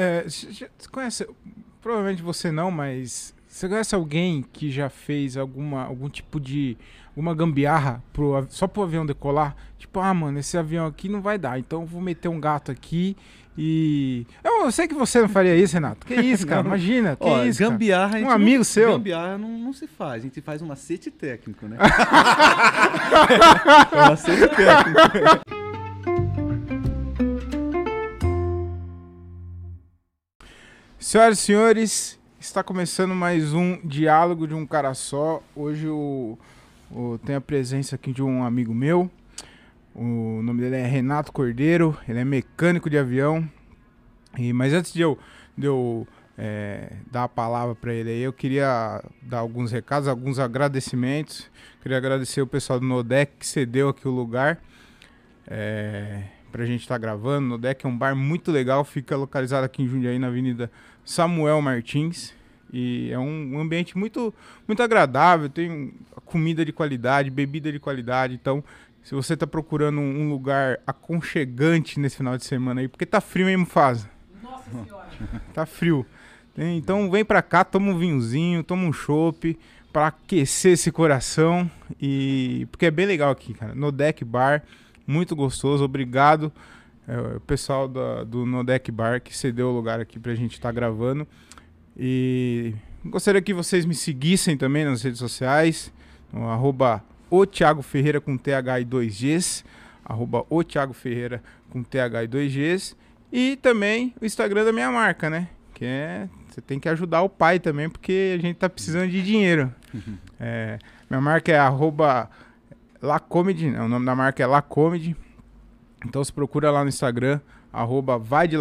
É, você conhece, provavelmente você não, mas você conhece alguém que já fez alguma, algum tipo de uma gambiarra pro, só pro avião decolar? Tipo, ah, mano, esse avião aqui não vai dar, então eu vou meter um gato aqui e. Eu, eu sei que você não faria isso, Renato. Que isso, cara? Imagina. Que Ó, isso? cara? gambiarra. a Um amigo não, seu? Gambiarra não, não se faz. A gente faz um macete técnico, né? é um macete técnico. Senhoras e senhores, está começando mais um diálogo de um cara só. Hoje eu, eu tenho a presença aqui de um amigo meu. O nome dele é Renato Cordeiro, ele é mecânico de avião. E, mas antes de eu, de eu é, dar a palavra para ele aí, eu queria dar alguns recados, alguns agradecimentos. Queria agradecer o pessoal do Nodec que cedeu aqui o lugar. É, pra gente estar gravando. No Deck é um bar muito legal, fica localizado aqui em Jundiaí, na Avenida Samuel Martins. E é um, ambiente muito, muito agradável, tem comida de qualidade, bebida de qualidade. Então, se você está procurando um, lugar aconchegante nesse final de semana aí, porque tá frio mesmo, faz. Nossa senhora. Tá frio. Então vem pra cá, toma um vinhozinho, toma um chopp pra aquecer esse coração e porque é bem legal aqui, cara. No Deck Bar, muito gostoso. Obrigado é, o pessoal da- do No Deck Bar que cedeu o lugar aqui pra gente estar gravando. E gostaria que vocês me seguissem também nas redes sociais, no arroba o Thiago Ferreira com TH e 2Gs, arroba o Thiago Ferreira com TH e 2Gs, e também o Instagram da minha marca, né? Que é. Você tem que ajudar o pai também, porque a gente tá precisando de dinheiro. É, minha marca é arroba Lacomedy, né? o nome da marca é Lacomedy. Então se procura lá no Instagram, arroba vai de.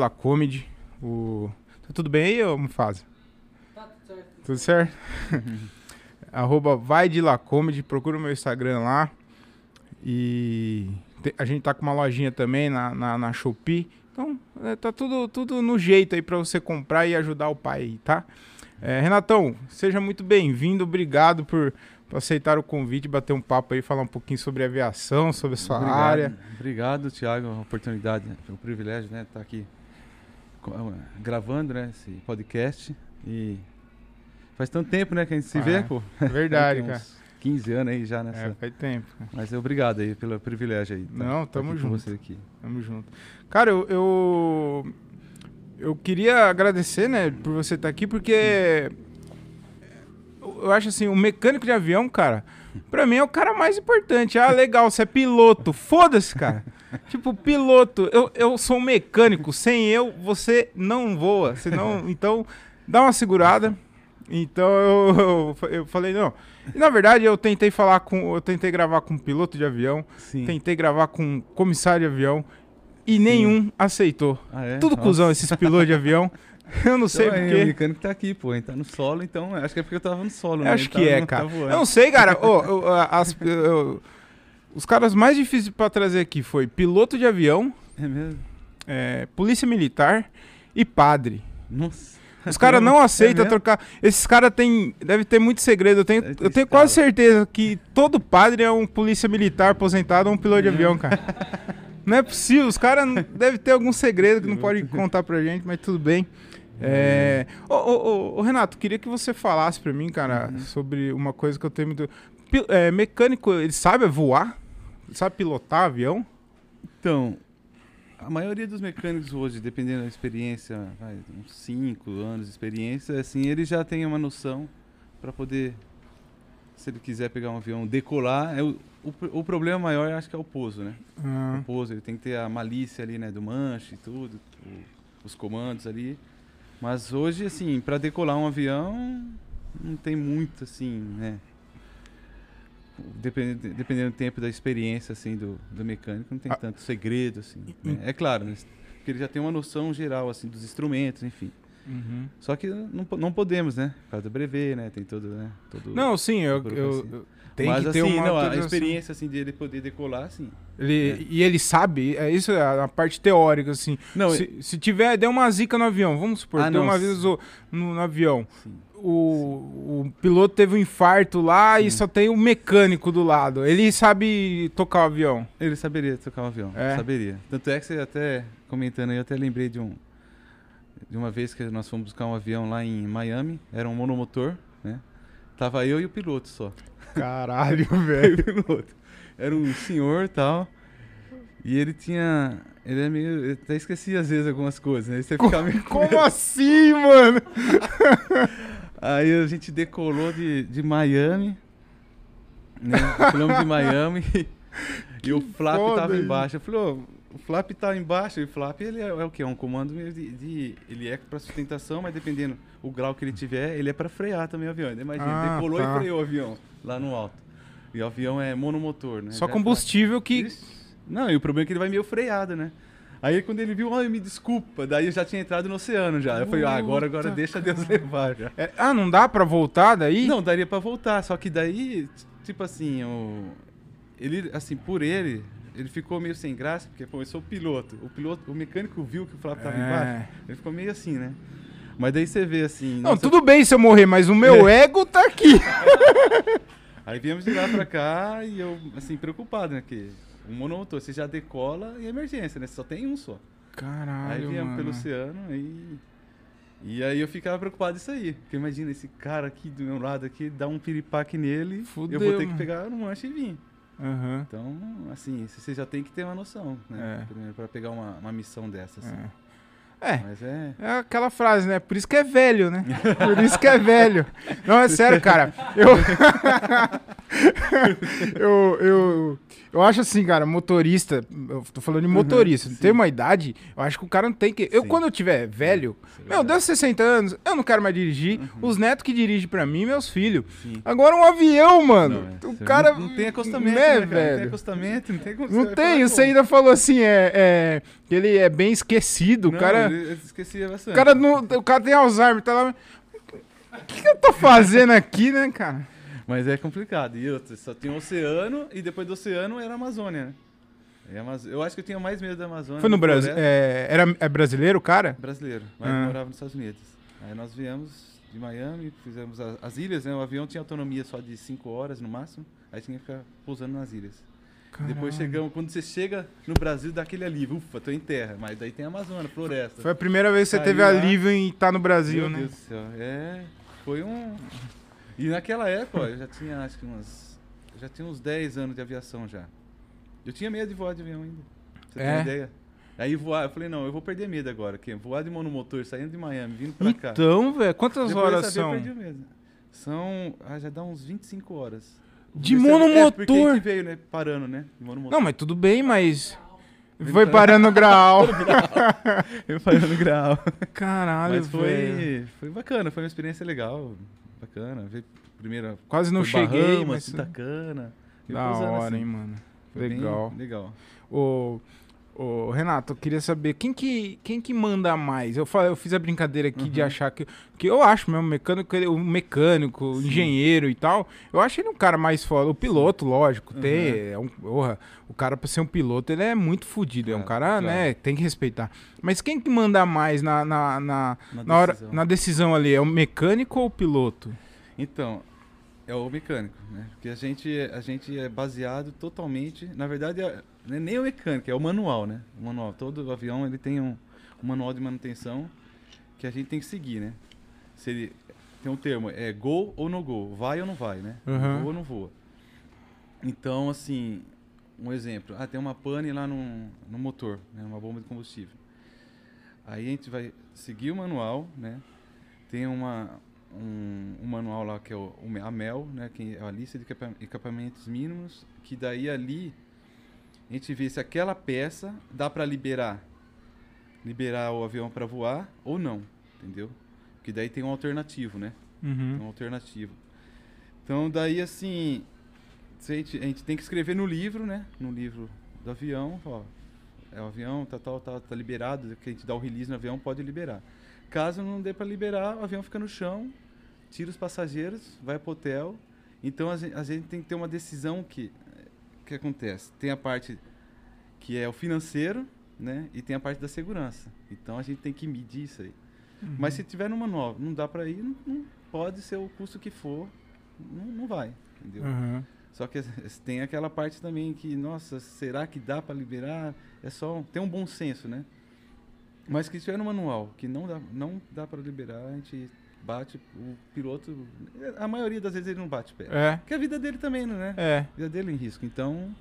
O... Tá tudo bem aí, ô Mufasa? Tá tudo certo. Tudo certo? Arroba vai de comedy, procura o meu Instagram lá. E a gente tá com uma lojinha também na, na, na Shopee. Então, é, tá tudo, tudo no jeito aí pra você comprar e ajudar o pai aí, tá? É, Renatão, seja muito bem-vindo. Obrigado por, por aceitar o convite, bater um papo aí, falar um pouquinho sobre aviação, sobre a sua Obrigado. área. Obrigado, Thiago, a oportunidade, né? o privilégio, né? Estar aqui co- eh, gravando, né? Esse podcast. E faz tanto tempo, né? Que a gente se vê, Ah, pô. Verdade, cara. uns 15 anos aí já nessa. É, faz tempo. Mas obrigado aí pelo privilégio aí. tá- Não, tá tamo aqui junto. Você aqui. Tamo junto. Cara, eu, eu, eu queria agradecer, né, por você estar aqui, porque eu acho assim, o mecânico de avião, cara, pra mim é o cara mais importante. Ah, legal, você é piloto. Foda-se, cara. tipo, piloto, eu, eu sou um mecânico. Sem eu, você não voa. Senão, então, dá uma segurada. Então eu, eu, eu falei, não. E, na verdade, eu tentei falar com. Eu tentei gravar com um piloto de avião. Sim. Tentei gravar com um comissário de avião e nenhum aceitou. Ah, é? Tudo Nossa. cuzão esses pilotos de avião. Eu não sei Então, aí, O porquê. mecânico tá aqui, pô. Gente tá no solo, então acho que é porque eu tava no solo, né? Acho Ele que tá- é, não tá cara. Eu não sei, cara. A- as- os caras mais difíceis pra trazer aqui foi piloto de avião, É mesmo? é, polícia militar e padre. Nossa. Os caras não É aceitam mesmo? trocar. Esses caras têm. Deve ter muito segredo. Eu tenho, eu tenho escala. quase certeza que todo padre é um polícia militar aposentado ou um piloto de avião, cara. Não é possível. Os caras devem ter algum segredo que não pode contar pra gente, mas tudo bem. É... Ô, ô, ô, Renato, queria que você falasse pra mim, cara, Uhum. sobre uma coisa que eu tenho muito. É, mecânico, ele sabe voar? Ele sabe pilotar avião? Então, a maioria dos mecânicos hoje, dependendo da experiência, uns 5 anos de experiência, assim, ele já tem uma noção para poder, se ele quiser pegar um avião, decolar. É o, o, o problema maior, acho que é o pouso, né? Ah, O pouso, ele tem que ter a malícia ali, né, do manche e tudo, os comandos ali. Mas hoje, assim, para decolar um avião, não tem muito, assim, né? Dependendo, dependendo do tempo da experiência, assim, do, do mecânico, não tem Ah. tanto segredo, assim. né? É claro, né? Porque ele já tem uma noção geral, assim, dos instrumentos, enfim. Uhum. Só que não, não podemos, né? Por causa do brevet, né? Tem todo, né? Todo Não, sim, eu, eu, eu- tem Mas que ter assim, uma não, a experiência, assim, dele poder decolar, assim. Ele, E ele sabe, é isso é a parte teórica, assim. Não, se, se tiver, deu uma zica no avião, vamos supor, Ah, deu não, uma vez o- no, no avião. Sim. O, o piloto teve um infarto lá e Sim. só tem o mecânico do lado. Ele sabe tocar o avião. Ele saberia tocar um avião, É? saberia. Tanto é que você até comentando aí, eu até lembrei de um de uma vez que nós fomos buscar um avião lá em Miami, era um monomotor, né? Tava eu e o piloto só. Caralho, velho. piloto. Era um senhor e tal. E ele tinha. Ele é meio. Eu até esqueci às vezes algumas coisas, né? Aí Você fica meio. Como assim, mano? Aí a gente decolou de, de Miami. Né? Decolamos de Miami e, o foda tava isso. embaixo. Eu falei, ô, o flap tá embaixo. E o flap ele é, é o quê? É um comando de, de- Ele é para sustentação, mas dependendo o grau que ele tiver, ele é para frear também o avião. Imagina, Ah, decolou tá. e freou o avião lá no alto. E o avião é monomotor, né? Só Já é combustível que. Não, e o problema é que ele vai meio freado, né? Aí quando ele viu, ai, me desculpa, daí eu já tinha entrado no oceano já. Eu falei, ah, agora, agora deixa Deus levar já. É, ah, não dá pra voltar daí? Não, daria pra voltar, só que daí, tipo assim, o... ele, assim, por ele, ele ficou meio sem graça, porque, pô, eu sou o piloto. O piloto, o mecânico viu que o Flávio tava É. embaixo, ele ficou meio assim, né? Mas daí você vê assim. Não, nossa, tudo bem se eu morrer, mas o meu ego tá aqui. Aí viemos de lá pra cá e eu, assim, preocupado, né? Que o monomotor, você já decola e é emergência, né? Você só tem um só. Caralho, Aí viemos mano. pelo oceano e. E aí eu ficava preocupado isso aí. Porque imagina, esse cara aqui do meu lado aqui, dá um piripaque nele, Fudeu, eu vou ter mano. que pegar no manche e vir. Aham. Então, assim, você já tem que ter uma noção, né? É. Primeiro, pra pegar uma, uma missão dessa, assim. É. É, é. é aquela frase, né? Por isso que é velho, né? Por isso que é velho. Não, é sério, cara. Eu. eu, eu, eu acho assim, cara, motorista. Eu tô falando de motorista. sim. tem uma idade, eu acho que o cara não tem que. Eu, Sim. quando eu tiver velho, é meu, deu 60 anos, eu não quero mais dirigir. Os netos que dirigem pra mim, meus filhos. Sim. Agora um avião, mano. Não, é. o cara. Não, não tem acostamento, né, né, cara? Não tem velho? acostamento, não tem Não tem, você ainda falou assim, é, é, que ele é bem esquecido. O cara. Eu esquecia bastante. O cara, não, o cara tem Alzheimer, tá lá. O que, que eu tô fazendo aqui, né, cara? Mas é complicado. E outra, só tinha o oceano e depois do oceano era a Amazônia, né? Amazo- Eu acho que eu tinha mais medo da Amazônia. Foi no Brasil. É, era, é brasileiro, o cara? Brasileiro, mas Ah. morava nos Estados Unidos. Aí nós viemos de Miami, fizemos a- as ilhas, né? O avião tinha autonomia só de 5 horas no máximo, aí tinha que ficar pousando nas ilhas. Depois Caralho. chegamos, quando você chega no Brasil, dá aquele alívio, ufa, tô em terra, mas daí tem a Amazônia, floresta. Foi a primeira vez que você Aí teve lá- alívio em estar no Brasil, Meu né? Deus do céu, é, foi um... E naquela época, ó, eu já tinha, acho que umas, já tinha uns 10 anos de aviação já. Eu tinha medo de voar de avião ainda, você É? uma ideia. Aí voar, eu falei, não, eu vou perder medo agora, que voar de monomotor, saindo de Miami, vindo pra cá. Então, velho, quantas Depois horas são? Eu perdi o medo. São, ah, já dá uns 25 horas. De É, a monomotor? gente veio, né, parando, né. Não, mas tudo bem, mas. Foi parando no grau. eu parando no grau. Caralho, Mas velho. foi, foi bacana, foi uma experiência legal, bacana. Ver primeira Quase não foi cheguei, Bahamas, mas. Punta Cana. Fui Da hora, assim. hein, mano. Foi Legal. legal. Ô, ô, Renato, eu queria saber quem que, quem que manda mais? Eu, falei, eu fiz a brincadeira aqui de Uhum. achar que. Que eu acho mesmo, mecânico, o mecânico, o engenheiro e tal. Eu acho ele um cara mais foda. O piloto, lógico, Uhum. tem. É um, porra, o cara, pra ser um piloto, ele é muito fodido. É um Claro, cara, claro. né? Tem que respeitar. Mas quem que manda mais na, na, na, Na na hora, decisão. na decisão ali? É o mecânico ou o piloto? Então, é o mecânico, né? Porque a gente, a gente é baseado totalmente, na verdade, é, não é nem o mecânico, é o manual, né? O manual, todo avião ele tem um, um manual de manutenção que a gente tem que seguir, né? Se ele tem um termo, é go ou no go, vai ou não vai, né? Uhum. Voa ou não voa. Então, assim, um exemplo, ah, tem uma pane lá no, no motor, né? Uma bomba de combustível. Aí a gente vai seguir o manual, né? Tem uma, um, um manual lá que é o, a MEL, né? Que é a lista de equipa- equipamentos mínimos, que daí ali a gente vê se aquela peça dá para liberar, liberar o avião para voar ou não, entendeu? Que daí tem um alternativo, né? Uhum. um alternativo. Então, daí, assim, a gente, a gente tem que escrever no livro, né? No livro do avião, ó, é o avião, tá, tá, tá, tá liberado, que a gente dá o release no avião, pode liberar. Caso não dê para liberar, o avião fica no chão, tira os passageiros, vai pro hotel. Então, a gente, a gente tem que ter uma decisão que, que acontece. Tem a parte que é o financeiro, né? E tem a parte da segurança. Então, a gente tem que medir isso aí. Mas se tiver no manual, não dá para ir, não, não pode ser o custo que for, não, não vai, entendeu? Uhum. Só que tem aquela parte também que, nossa, será que dá para liberar? É só tem um bom senso, né? Mas que tiver no manual, que não dá, não dá para liberar, a gente bate o piloto. A maioria das vezes ele não bate pé. É, Porque a vida dele também, né? é. A vida dele em risco. Então,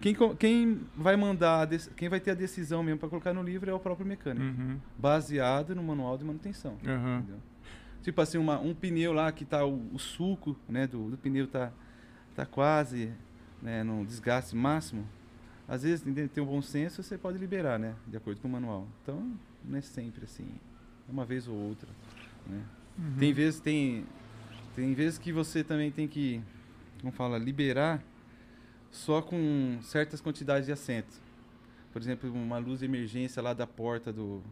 quem, quem vai mandar, quem vai ter a decisão mesmo para colocar no livro é o próprio mecânico, Uhum, baseado no manual de manutenção. uhum. Tipo assim, uma- um pneu lá que tá o, o suco, né, do, do pneu tá, tá quase, né, no desgaste máximo. Às vezes, tem, um bom senso, você pode liberar, né, de acordo com o manual. Então, não é sempre assim, é uma vez ou outra, né. Uhum. Tem vezes tem tem vezes que você também tem que, como fala, liberar só com certas quantidades de assento. Por exemplo, uma luz de emergência lá da porta do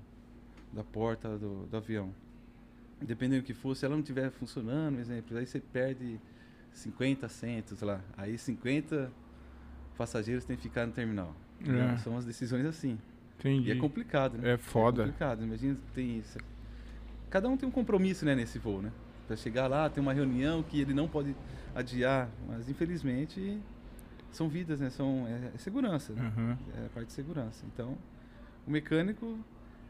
da porta do, do avião. Dependendo do que for, se ela não estiver funcionando, por exemplo, aí você perde 50 assentos lá. Aí 50 passageiros têm que ficar no terminal. É. São as decisões assim. Entendi. E é complicado, né? É foda. É complicado. Imagina, tem isso. Cada um tem um compromisso, né, nesse voo, né? Pra chegar lá, tem uma reunião que ele não pode adiar, mas infelizmente são vidas, né? São é, é segurança, né? Uhum. É a parte de segurança. Então, o mecânico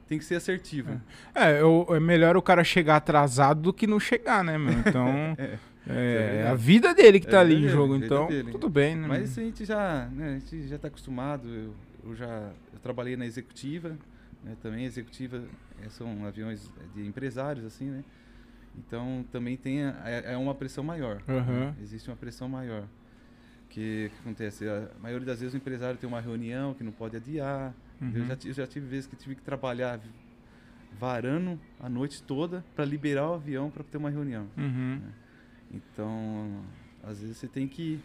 tem que ser assertivo. né? É, eu- é melhor o cara chegar atrasado do que não chegar, né, meu? Então, É. é, verdade. a vida dele que É tá a ali em jogo, então dele. tudo bem, né? Mas a gente já, né, a gente já está acostumado. Eu, eu já eu trabalhei na executiva, né, também executiva eh, são aviões de empresários assim, né? Então também tem a- é, é uma pressão maior. Aham. né? Existe uma pressão maior. Que, que acontece? A maioria das vezes o empresário tem uma reunião que não pode adiar. Uhum. Eu, já, eu já tive vezes que tive que trabalhar varando a noite toda para liberar o avião para ter uma reunião. Uhum. Então, às vezes você tem que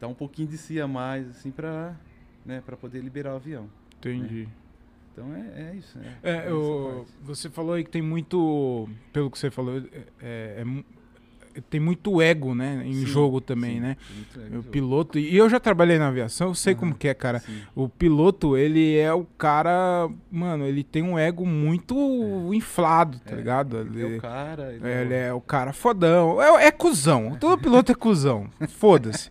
dar um pouquinho de si a mais, assim, pra, né, pra poder liberar o avião. Entendi. Então é, é isso, né? É, essa eu- você falou aí que tem muito, pelo que você falou, é- é mu- tem muito ego, né, em Sim, jogo também, sim, né? O piloto, e eu já trabalhei na aviação, eu sei como que é, cara. sim. O piloto, ele é o cara, mano, ele tem um ego muito inflado, tá É, ligado? Ele é o cara, ele, É, ele o- é o cara fodão. É, é cuzão. Todo piloto é cuzão. Foda-se.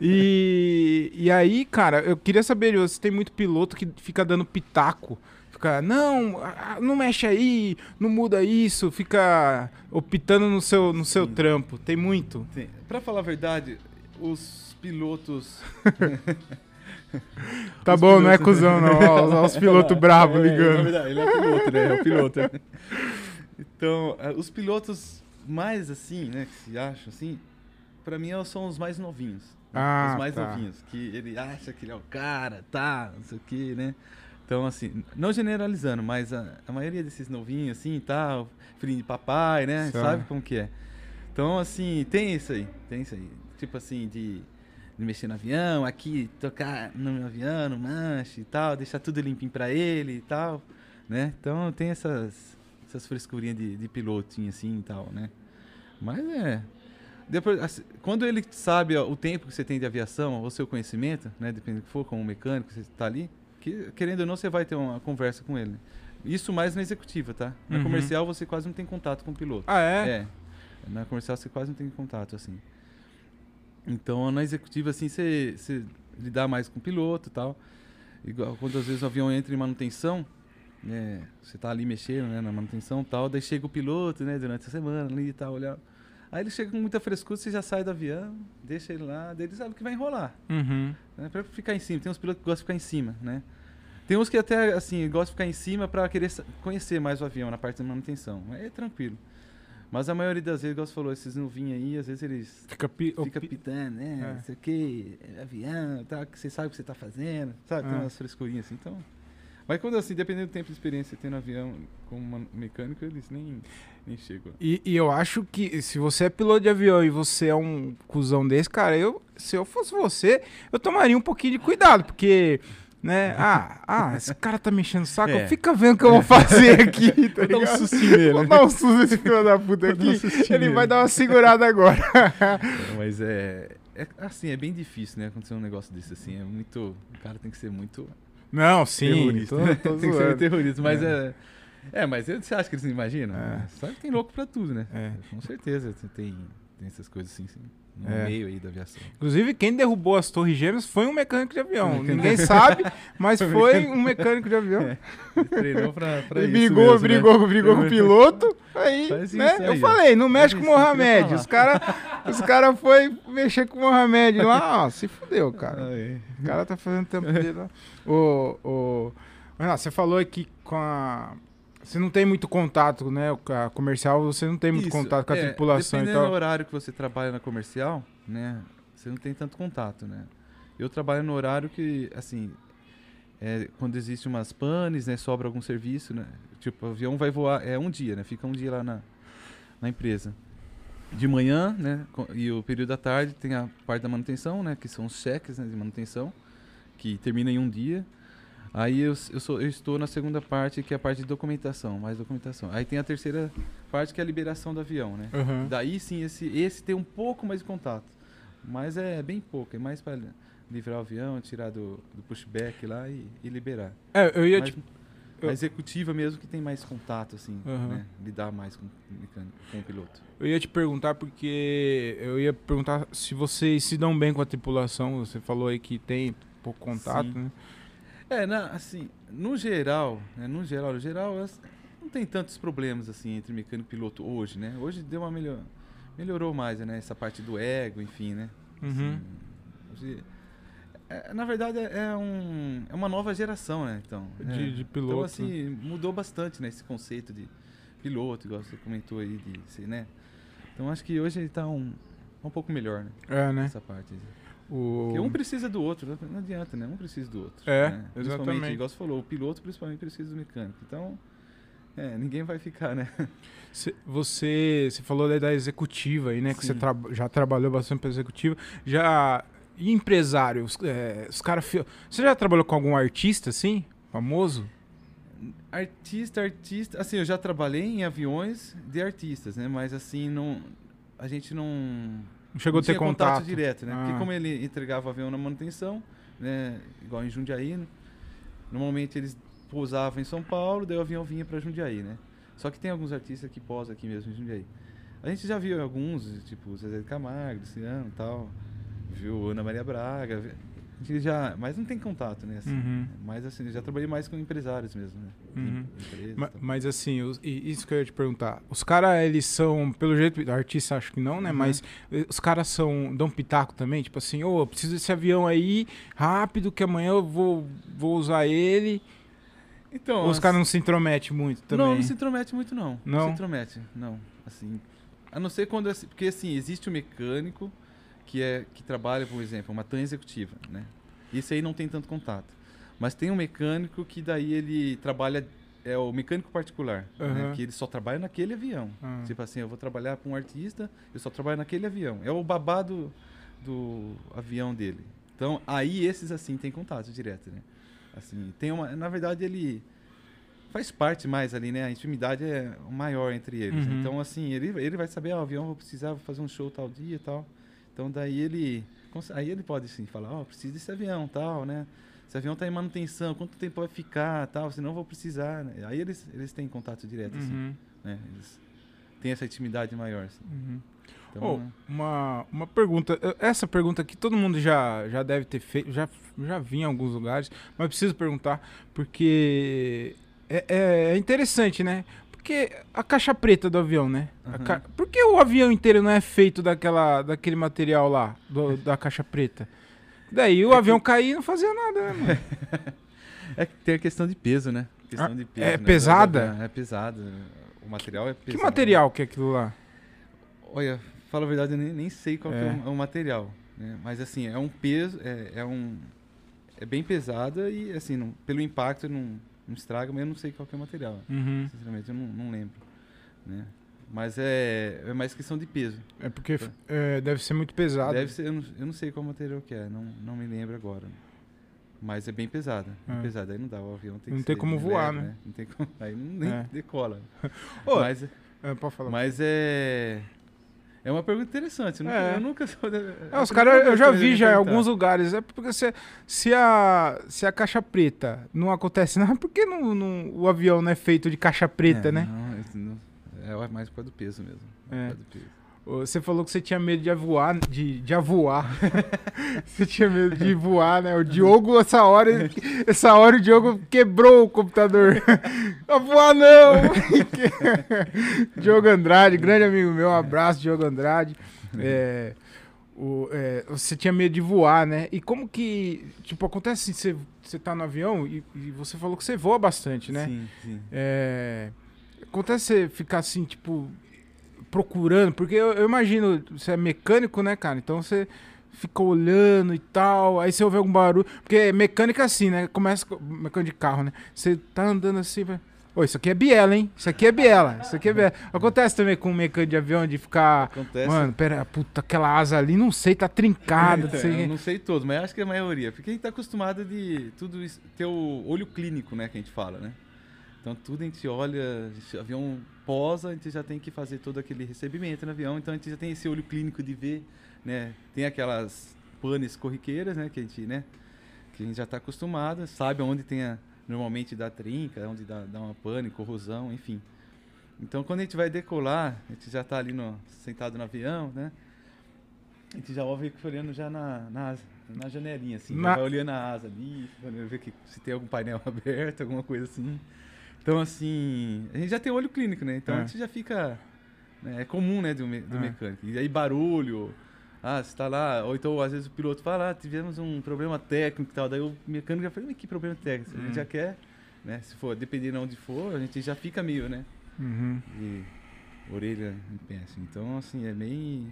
E, e aí, cara, eu queria saber, você tem muito piloto que fica dando pitaco. Não, não mexe aí, não muda isso, fica optando no seu, no seu Sim. trampo. Tem muito. Pra falar a verdade, os pilotos... Tá Os bom, não é pilotos- cuzão, não. Ó, os pilotos bravos É, ligando. verdade, ele é piloto, né? É o piloto. então, eh, os pilotos mais assim, né, que se acham assim, pra mim são os mais novinhos. né? Ah, os mais tá. novinhos, que ele acha que ele é o cara, tá, não sei o que, né? Então, assim, não generalizando, mas a, a maioria desses novinhos, assim, tal, filhinho de papai, né? Sabe como que é? Então, assim, tem isso aí, tem isso aí. Tipo assim, de, de mexer no avião, aqui, tocar no meu avião, no manche e tal, deixar tudo limpinho pra ele e tal, né? Então, tem essas, essas frescurinhas de, de pilotinho, assim, e tal, né? Mas é... Depois, assim, quando ele sabe ó, o tempo que você tem de aviação, o seu conhecimento, né, dependendo do que for, como mecânico, você está ali, que, querendo ou não, você vai ter uma conversa com ele. Isso mais na executiva, tá? Na Uhum. comercial você quase não tem contato com o piloto. Ah, é? É. Na comercial você quase não tem contato, assim. Então, na executiva, assim, você, você lidar mais com o piloto e tal. Igual quando às vezes o avião entra em manutenção, né, você tá ali mexendo, né, na manutenção e tal, daí chega o piloto, né, durante a semana ali e tal, olhar. Aí ele chega com muita frescura, você já sai do avião, deixa ele lá, daí ele sabe que vai enrolar. Uhum. Né, pra ficar em cima. Tem uns pilotos que gostam de ficar em cima, né? Tem uns que até, assim, gostam de ficar em cima pra querer conhecer mais o avião na parte de manutenção. É tranquilo. Mas a maioria das vezes, igual você falou, esses novinhos aí, às vezes eles Fica, pi... ficam pi- pitando, né? É. Não sei o que, avião, tal, que você sabe o que você tá fazendo, sabe? Tem É. umas frescurinhas assim, então... Mas quando, assim, dependendo do tempo de experiência que você tem no avião como mecânico, eles nem, nem chegam. E, e eu acho que se você é piloto de avião e você é um cuzão desse, cara, eu, se eu fosse você, eu tomaria um pouquinho de cuidado, porque, né, ah, ah, esse cara tá mexendo o saco, É. fica vendo o que eu vou fazer aqui, tá Vou dar um sustinho nele. Vou dar um susto nesse filho da puta um aqui, sustinho ele vai dar uma segurada agora. É, mas é, é... Assim, é bem difícil, né? Acontecer um negócio desse, assim. É muito... O cara tem que ser muito... Não, sim, terrorista. tô, né? tô tem que ser zoando. terrorista, mas É. é. É, mas você acha que eles não imaginam? É. Sabe que tem louco pra tudo, né? É. Com certeza. Tem. tem essas coisas assim, sim. No É. meio aí da aviação. Inclusive, quem derrubou as torres gêmeas foi um mecânico de avião. Ninguém sabe, mas foi um mecânico de avião. Treinou pra, pra isso brigou, mesmo, né? brigou, brigou com o piloto. Aí, né? isso Eu aí, ó. falei, não mexe com o Mohamed. Os caras os cara foi mexer com o Mohamed lá, ó, se fudeu, cara. Aí. O cara tá fazendo tempo dele lá. Ô, ô, Renato, você falou aqui com a. Você não tem muito contato, né? A comercial, você não tem muito Isso, contato com a é, tripulação Dependendo do horário que você trabalha na comercial, né? Você não tem tanto contato, né? Eu trabalho no horário que, assim, é, quando existe umas panes, né? Sobra algum serviço, né? Tipo, o avião vai voar, é um dia, né? Fica um dia lá na, na empresa. De manhã, né? E o período da tarde tem a parte da manutenção, né? Que são os cheques né, de manutenção, que termina em um dia. Aí eu, eu, sou, eu estou na segunda parte, que é a parte de documentação, mais documentação. Aí tem a terceira parte, que é a liberação do avião, né? Aham. Daí sim, esse, esse tem um pouco mais de contato. Mas é bem pouco, é mais para livrar o avião, tirar do, do pushback lá e, e liberar. É, eu ia Mas te. a executiva mesmo que tem mais contato, assim, Aham. né? Lidar mais com, com o piloto. Eu ia te perguntar porque eu ia perguntar se vocês se dão bem com a tripulação. Você falou aí que tem pouco contato, Sim. né? É, na, assim, no geral, né, no geral, no geral, não tem tantos problemas assim entre mecânico e piloto hoje, né? Hoje deu uma melhor, melhorou mais, né? Essa parte do ego, enfim, né? Uhum. Assim, hoje- é, na verdade é, é um, é uma nova geração, né? Então, De, é. de então piloto. né? assim mudou bastante, né? Esse conceito de piloto, igual você comentou aí, de, ser, né? Então acho que hoje ele tá um, um pouco melhor, né? É, né? Essa parte. O... Porque um precisa do outro, né? não adianta, né? Um precisa do outro. É, né? Exatamente. igual você falou, o piloto principalmente precisa do mecânico. Então, é, ninguém vai ficar, né? Cê- Você, você falou da, executiva aí, né? Que você Sim. traba- já trabalhou bastante para executiva. Já. E empresário? Os, é, os caras. Você já trabalhou com algum artista, assim? Famoso? Artista, artista. Assim, eu já trabalhei em aviões de artistas, né? Mas assim, não. A gente não. Não chegou não a ter tinha contato? direto, né? Ah. Porque como ele entregava o avião na manutenção, né? Igual em Jundiaí, né? normalmente eles pousavam em São Paulo, daí o avião vinha para Jundiaí, né? Só que tem alguns artistas que posam aqui mesmo em Jundiaí. A gente já viu alguns, tipo Zezé de Camargo, Luciano e tal. Viu Ana Maria Braga. A gente já, mas não tem contato, né? Assim, Uhum. Mas assim, eu já trabalhei mais com empresários mesmo, né? Uhum. Empresas, Ma- tal. Mas assim, os- isso que eu ia te perguntar. Os caras, eles são, pelo jeito, artista acho que não, né? Uhum. Mas eh, os caras são, dão pitaco também? Tipo assim, ô, eu preciso desse avião aí, rápido, que amanhã eu vou, vou usar ele. Então, Ou os as- caras não se intrometem muito também? Não, não se intromete muito, não. Não? se intromete, não. Assim, a não ser quando... assim, Porque, assim, existe o mecânico que, é, que trabalha, por exemplo, uma TAM executiva, né? Isso aí não tem tanto contato. Mas tem um mecânico que daí ele trabalha... É o mecânico particular, Aham. né? Que ele só trabalha naquele avião. Ah. Tipo assim, eu vou trabalhar para um artista, eu só trabalho naquele avião. É o babado do avião dele. Então, aí esses, assim, tem contato direto, né? Assim, tem uma... Na verdade, ele faz parte mais ali, né? A intimidade é maior entre eles. Uhum. Então, assim, ele, ele vai saber, ah, o avião vou precisar vou fazer um show tal dia e tal. Então, daí ele... Aí ele pode, sim, falar, ó, preciso desse avião, tal, né? Esse avião tá em manutenção, quanto tempo vai ficar, tal, senão vou precisar, né? Aí eles, eles têm contato direto, assim, Uhum, né? Eles têm essa intimidade maior, assim. uhum. Então, Ô, uma, uma pergunta. eh, Essa pergunta aqui todo mundo já, já deve ter feito, já, já vi em alguns lugares, mas preciso perguntar porque é, é- é interessante, né? Porque a caixa preta do avião, né? Aham. ca- Por que o avião inteiro não é feito daquela, daquele material lá, do- da caixa preta? Daí o É que- avião cair e não fazia nada, né, mano? É que tem a questão de peso, né? Questão Ah, de peso, é né? pesada? É pesada. O material é pesado. Que material que é aquilo lá? Olha, fala a verdade, eu nem, nem sei qual que é É. o, o material. Né? Mas assim, é um peso, é, é um. É bem pesada e assim, não- pelo impacto não, não estraga, mas eu não sei qual que é o material. Uhum. Sinceramente, eu não, não lembro. Né? Mas é, é mais questão de peso. É porque é, deve ser muito pesado. Deve ser, eu não, eu não sei qual material que é, não, não me lembro agora. Mas é bem pesada. bem É. pesada. Aí não dá, o avião tem Não tem como leve, voar, né? Não tem como, aí não, nem É. decola. Ô, mas, é, pode falar. mas é. É uma pergunta interessante. Eu nunca. É. Eu nunca É, os caras eu já vi já em alguns lugares. É porque se, se, a, se a caixa preta não acontece nada, por que não, não- o avião não é feito de caixa preta, né? Não, não- é mais por causa do peso mesmo. É. por causa do peso. Você falou que você tinha medo de voar, de, de voar. você tinha medo de voar, né? O Diogo, essa hora, essa hora o Diogo quebrou o computador. A voar não! Diogo Andrade, grande amigo meu, um abraço, Diogo Andrade. É, o, é, você tinha medo de voar, né? E como que, tipo, acontece assim, você, você tá no avião e, e você falou que você voa bastante, né? Sim, sim. É, acontece você ficar assim, tipo, procurando, porque eu, eu imagino, você é mecânico, né, cara? Então você fica olhando e tal, aí você ouve algum barulho. Porque mecânica é assim, né? Começa com mecânico de carro, né? Você tá andando assim, vai. Ô, isso aqui é biela, hein? Isso aqui é biela. Isso aqui é biela. Acontece também com mecânico de avião de ficar. Acontece. Mano, pera, puta, aquela asa ali, não sei, tá trincada. não Então, sei. eu não sei todos, mas acho que é a maioria. Porque a gente tá acostumado de tudo isso, ter o olho clínico, né, que a gente fala, né? Então tudo a gente olha, o avião posa, a gente já tem que fazer todo aquele recebimento no avião, então a gente já tem esse olho clínico de ver, né? Tem aquelas panes corriqueiras, né, que a gente, né, que a gente já está acostumado, sabe onde tem a, normalmente dá trinca, onde dá, dá uma pane, corrosão, enfim. Então quando a gente vai decolar, a gente já está ali no, sentado no avião, né? A gente já ouve olhando já na, na, asa- na janelinha, assim. Na- vai olhando a asa ali, olhando ver que, se tem algum painel aberto, alguma coisa assim. Então, assim, a gente já tem olho clínico, né? Então É. a gente já fica. né, É comum, né, do, me- do É. mecânico. E aí barulho. Ah, você tá lá, ou então às vezes o piloto fala, ah, tivemos um problema técnico e tal. Daí o mecânico já fala, mas que problema técnico? A Hum. gente já quer, né? Se for, dependendo de onde for, a gente já fica meio, né? Uhum. De orelha em pé, assim. Então, assim, é meio.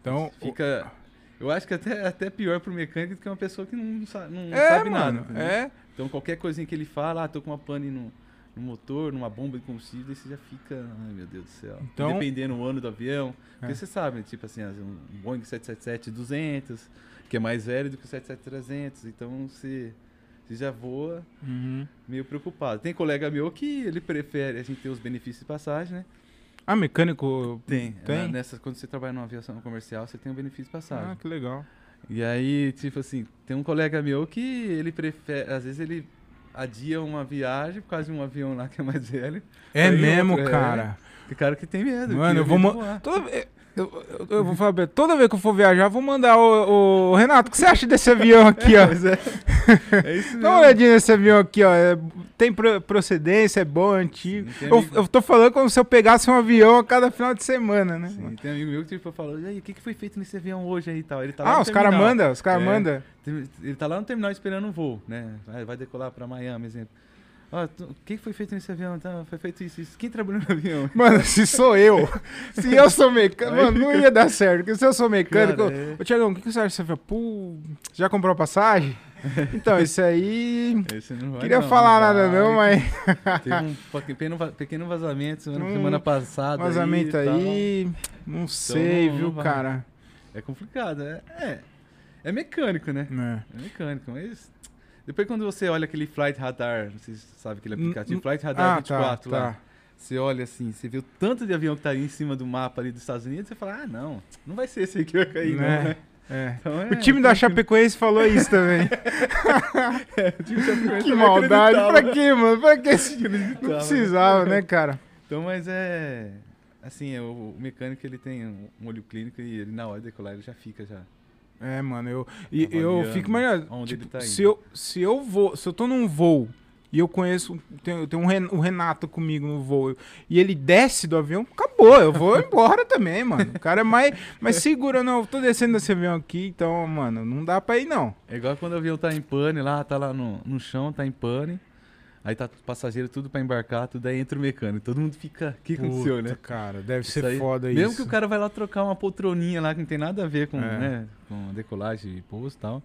Então, Fica. Eu acho que até, até pior pro mecânico do que uma pessoa que não, sa- não é, sabe mano, nada. entendeu? é. Então qualquer coisinha que ele fala, ah, tô com uma pane no, no motor, numa bomba de combustível, aí você já fica, ai meu Deus do céu. Então- Dependendo do ano do avião. Porque É. você sabe, tipo assim, as- um Boeing 777-200, que é mais velho do que o 777-300, então você, você já voa Uhum. meio preocupado. Tem colega meu que ele prefere a gente ter os benefícios de passagem, né? Ah, mecânico. Tem. Tem? Na- Nessa, quando você trabalha numa aviação comercial, você tem um benefício de passagem. Ah, que legal. E aí, tipo assim, tem um colega meu que ele prefere, às vezes ele adia uma viagem por causa de um avião lá que é mais velho. É mesmo, outro, é. cara. Tem cara que tem medo. Mano, eu vou. Toda eu, eu- eu vou falar, toda vez que eu for viajar, eu vou mandar o, o- Renato, o que você acha desse avião aqui, ó? Mas é, é isso Dá uma mesmo. olhadinha nesse avião aqui, ó. é- tem pro- procedência, é bom, é antigo. Sim, Eu, eu tô falando como se eu pegasse um avião a cada final de semana, né? Sim, tem amigo meu que tipo, falou, e aí, o que, que foi feito nesse avião hoje aí e tal? Ele tá ah, os caras mandam, os caras É. mandam. Ele tá lá no terminal esperando o voo, né? Vai, vai decolar pra Miami, exemplo. Ó, o que foi feito nesse avião? Tá, foi feito isso, isso. Quem trabalhou no avião? Mano, se sou eu, se eu sou mecânico, Aí mano, não ia dar certo. Porque se eu sou mecânico, Cara, é. ô Tiagão, o que, que você acha desse? Pô, já comprou a passagem? Então, isso aí. Esse não vai, Queria não, falar não nada, não, mas. Teve um pequeno, va- pequeno vazamento semana, Um semana passada. Vazamento aí. e tal. aí. Não sei, não viu, cara? É complicado, é, é. É mecânico, né? É. É mecânico, mas. Depois quando você olha aquele Flight Radar, vocês sabem aquele aplicativo, hum. Flight Radar Ah, 24 tá, lá. tá. Você olha assim, você vê o tanto de avião que tá ali em cima do mapa ali dos Estados Unidos, você fala, ah, não, não vai ser esse aí que vai cair, não, Né? né? É. Então, é, O time da Chapecoense falou isso também. o time da Chapecoense que maldade. Pra quê, mano? Pra que esse... Não Acreditava, precisava, né? né, cara? Então, mas é. Assim, é, o, o mecânico ele tem um, um olho clínico e ele na hora de decolar ele já fica já. É, mano, eu, e, eu fico onde tipo, ele tá se, eu, se eu vou, se eu tô num voo e eu conheço, tem, eu tenho um Ren- Renato comigo no voo e ele desce do avião, acabou, eu vou embora também, mano. O cara é mais, mais seguro, não, eu tô descendo desse avião aqui, então, mano, não dá pra ir não. É igual quando o avião tá em pane lá, tá lá no, no chão, tá em pane. Aí tá o passageiro tudo pra embarcar, tudo aí entra o mecânico. Todo mundo fica. O que aconteceu, Puta, né? cara, deve Isso ser aí- foda Mesmo isso. que o cara vai lá trocar uma poltroninha lá que não tem nada a ver com, É. né, com decolagem e pouso e tal.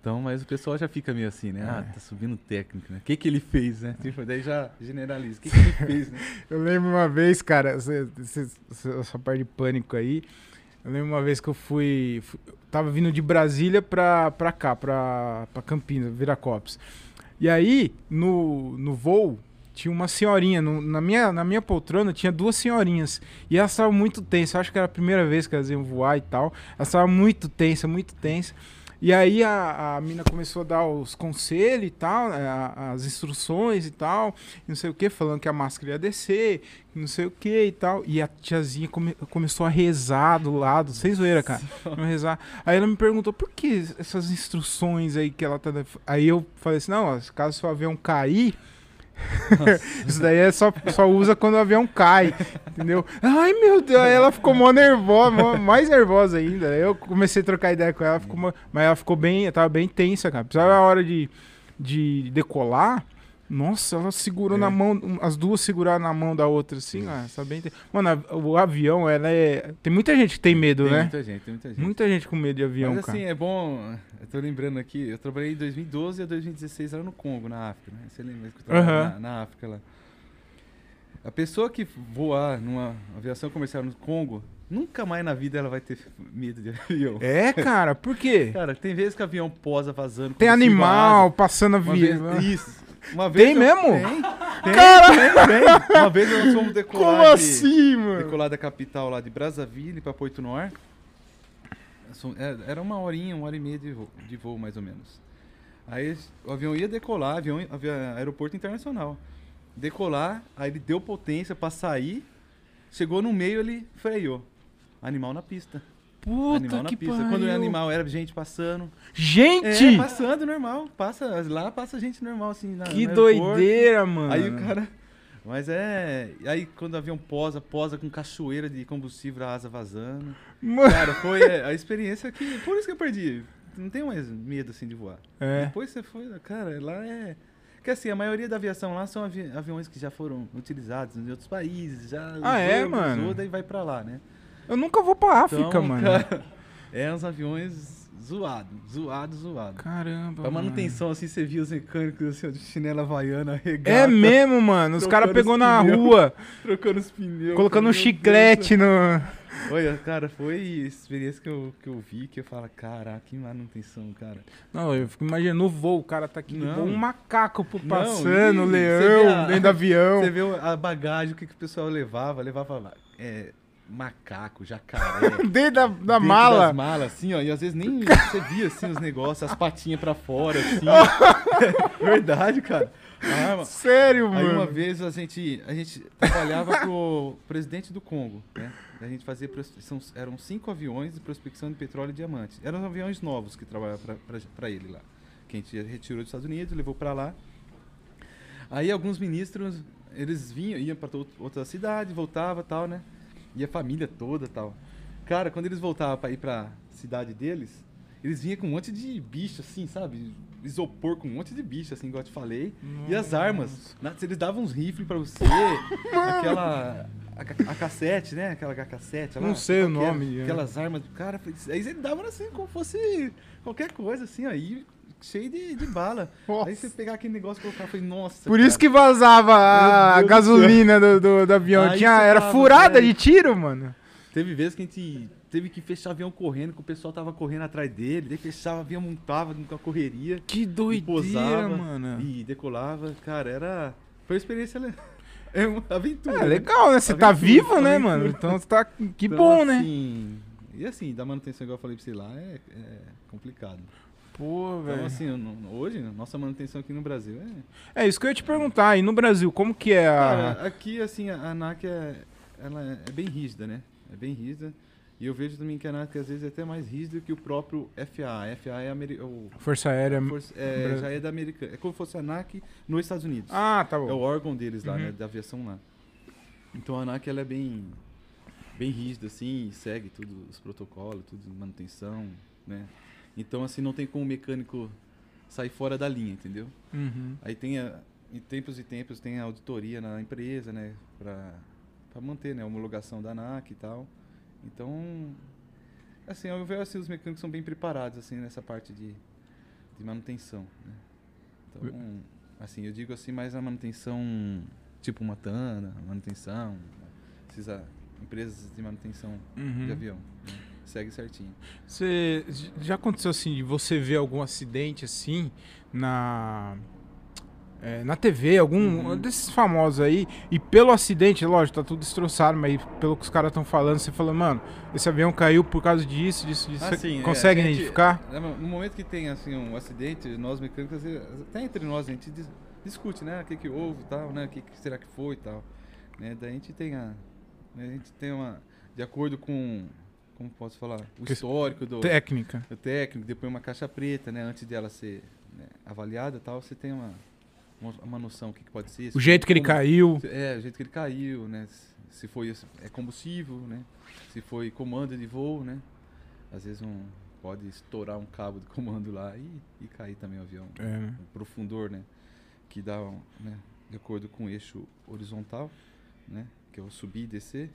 Então, mas o pessoal já fica meio assim, né? Ah, É. tá subindo técnico, né? O que que ele fez, né? Tipo, daí já generaliza. O que que ele fez, né? Eu lembro uma vez, cara, essa parte de pânico aí. Eu lembro uma vez que eu fui. fui- tava vindo de Brasília pra, pra cá, pra, pra Campinas, Viracopos. E aí, no, no voo, tinha uma senhorinha. no- na, minha, na minha poltrona tinha duas senhorinhas. E elas estavam muito tensas. Acho que era a primeira vez que elas iam voar e tal. Elas estavam muito tensas, muito tensas. E aí a, a mina começou a dar os conselhos e tal, né, a- as instruções e tal, e não sei o que, falando que a máscara ia descer, não sei o que e tal. E a tiazinha come- começou a rezar do lado, sem zoeira, cara. rezar. Aí ela me perguntou por que essas instruções aí que ela tá. dando?" Aí eu falei assim: não, ó, caso seu avião cair. Isso daí é só, só usa quando o avião cai, entendeu? Ai meu Deus, aí ela ficou mó nervosa, mó- mais nervosa ainda. Eu comecei a trocar ideia com ela, ficou mas ela ficou bem, tava bem tensa, cara. Precisava a hora de, de decolar. Nossa, ela segurou É. na mão, as duas seguraram na mão da outra, assim, bem ten- Mano, a- o avião, ela é. Tem muita gente que tem medo, Tem né? muita gente, tem muita gente. Muita gente com medo de avião, Mas cara. assim, é bom. Eu tô lembrando aqui, eu trabalhei em 2012 a 2016 lá no Congo, na África, né? Você lembra que eu trabalhei Aham. na, na África lá. A pessoa que voar numa aviação comercial no Congo, nunca mais na vida ela vai ter medo de avião. É, cara, por quê? Cara, tem vezes que o avião posa vazando. Tem animal asa. passando avião. vez, isso. Uma vez Tem eu- mesmo? Tem. Tem, tem, tem. Uma vez nós fomos decolar Como de- assim, mano? decolar da capital lá de Brazzaville para Porto Noir. É- Era uma horinha, uma hora e meia de voo, de voo mais ou menos. Aí o avião ia decolar, avião, avia- aeroporto internacional. Decolar, aí ele deu potência para sair, chegou no meio, ele freou. Animal na pista. Puta animal na que pista. pariu. Quando o animal era gente passando. Gente! É, passando normal. Passa, lá passa gente normal, assim. Na, que doideira, mano. Aí o cara. Mas é. Aí quando o avião posa, posa com cachoeira de combustível, a asa vazando. Mano. Cara, foi é, a experiência que. Por isso que eu perdi. Não tenho mais medo assim de voar. É. Depois você foi. Cara, lá é. Que assim, a maioria da aviação lá são avi- aviões que já foram utilizados em outros países. Já Ah, é, mano? usou, daí vai pra lá, né? Eu nunca vou pra África, Então, mano. cara, é uns aviões zoados, zoados, zoados. Caramba. Pra mano. manutenção, assim, você via os mecânicos assim, de chinela havaiana, regata, É mesmo, mano. Os caras pegou os na pneus. rua, trocando os pneus. colocando um chiclete no. Olha, cara, foi experiência que eu, que eu vi, que eu falo, caraca, que manutenção, cara. Não, eu fico imaginando no voo, o cara tá aqui Não. igual um macaco Não, passando, e você leão, a- dentro do avião. Você vê a bagagem, o que, que o pessoal levava, levava é, macaco, jacaré. Dentro da, da dentro mala. Das malas, assim, ó. E às vezes nem você via, assim, os negócios, as patinhas pra fora, assim. Verdade, cara. A arma. Sério, Aí mano. uma vez a gente, a gente trabalhava pro presidente do Congo, né? A gente fazia, são- eram cinco aviões de prospecção de petróleo e diamantes. Eram aviões novos que trabalhavam para ele lá. Que a gente retirou dos Estados Unidos, levou para lá. Aí alguns ministros, eles vinham, iam para outra cidade, voltava tal, né? E a família toda tal. Cara, quando eles voltavam para ir para cidade deles, eles vinham com um monte de bicho assim, sabe? Isopor com um monte de bicho, assim, igual eu te falei. E as armas. Eles davam uns rifles pra você, aquela. A, a cassete, né? Aquela cassete lá. Não sei o nome, é. Aquelas armas do cara. Aí eles davam assim, como fosse qualquer coisa, assim, aí, cheio de, de bala. Nossa. Aí você pegar aquele negócio e colocar, eu falei, nossa. Por cara. isso que vazava a gasolina do, do, do avião. Aí Tinha, era tava, furada de tiro, mano. Teve vezes que a gente teve que fechar o avião correndo, que o pessoal tava correndo atrás dele, daí fechava o avião, montava com a correria. Que e doideira, posava mano. E decolava. Cara, era. Foi uma experiência. le- É uma aventura. É né? legal, né? Você tá Aventura, vivo, né, aventura. mano? Então você tá. Que Então, bom, né? assim, E assim, da manutenção, igual eu falei pra você lá, é, é complicado. Pô, velho. Então, assim, hoje, nossa manutenção aqui no Brasil é. É isso que eu ia te perguntar. E no Brasil, como que é a. Cara, aqui, assim, a ANAC é, ela é bem rígida, né? É bem rígida. E eu vejo também que a ANAC às vezes é até mais rígida que o próprio FAA. A FAA é, ameri- o, Força Aérea. força- é, já é da América. É como se fosse a ANAC nos Estados Unidos. Ah, tá É o bom. órgão deles lá, Uhum. né? Da aviação lá. Então a ANAC ela é bem, bem rígida, assim, segue tudo, os protocolos, tudo de manutenção, né? Então, assim, não tem como o mecânico sair fora da linha, entendeu? Uhum. Aí tem, a, em tempos e tempos, tem a auditoria na empresa, né? Pra, pra manter né, a homologação da ANAC e tal. Então, assim, meu ver, assim, os mecânicos são bem preparados, assim, nessa parte de, de manutenção, né? Então, assim, eu digo assim, mais a manutenção, tipo uma Tana, manutenção, ah, empresas de manutenção Uhum. de avião, né? Segue certinho. Você já aconteceu assim de você ver algum acidente assim na é, na TV, algum Uhum. desses famosos aí, e pelo acidente, lógico, tá tudo destroçado, mas pelo que os caras estão falando, você fala, mano, esse avião caiu por causa disso, disso, disso. Ah, sim, é, consegue a gente- identificar? é, No momento que tem assim um acidente, nós mecânicos, até entre nós, a gente dis- discute, né? O que, que houve e tal, né? O que, que será que foi e tal. Né? Daí a gente tem a. né, A gente tem uma. De acordo com. Como posso falar? O Que- histórico do, Técnica. do técnico, depois uma caixa preta, né? Antes dela ser né, avaliada e tal, você tem uma, uma, noção do que, que pode ser. O jeito que ele caiu. É, o jeito que ele caiu, né? Se- foi é combustível, né? Se foi comando de voo, né? Às vezes um pode estourar um cabo de comando lá e, e cair também o avião. É, né? O profundor, né? Que dá, um, né? De acordo com o eixo horizontal, né? Que é o subir e descer.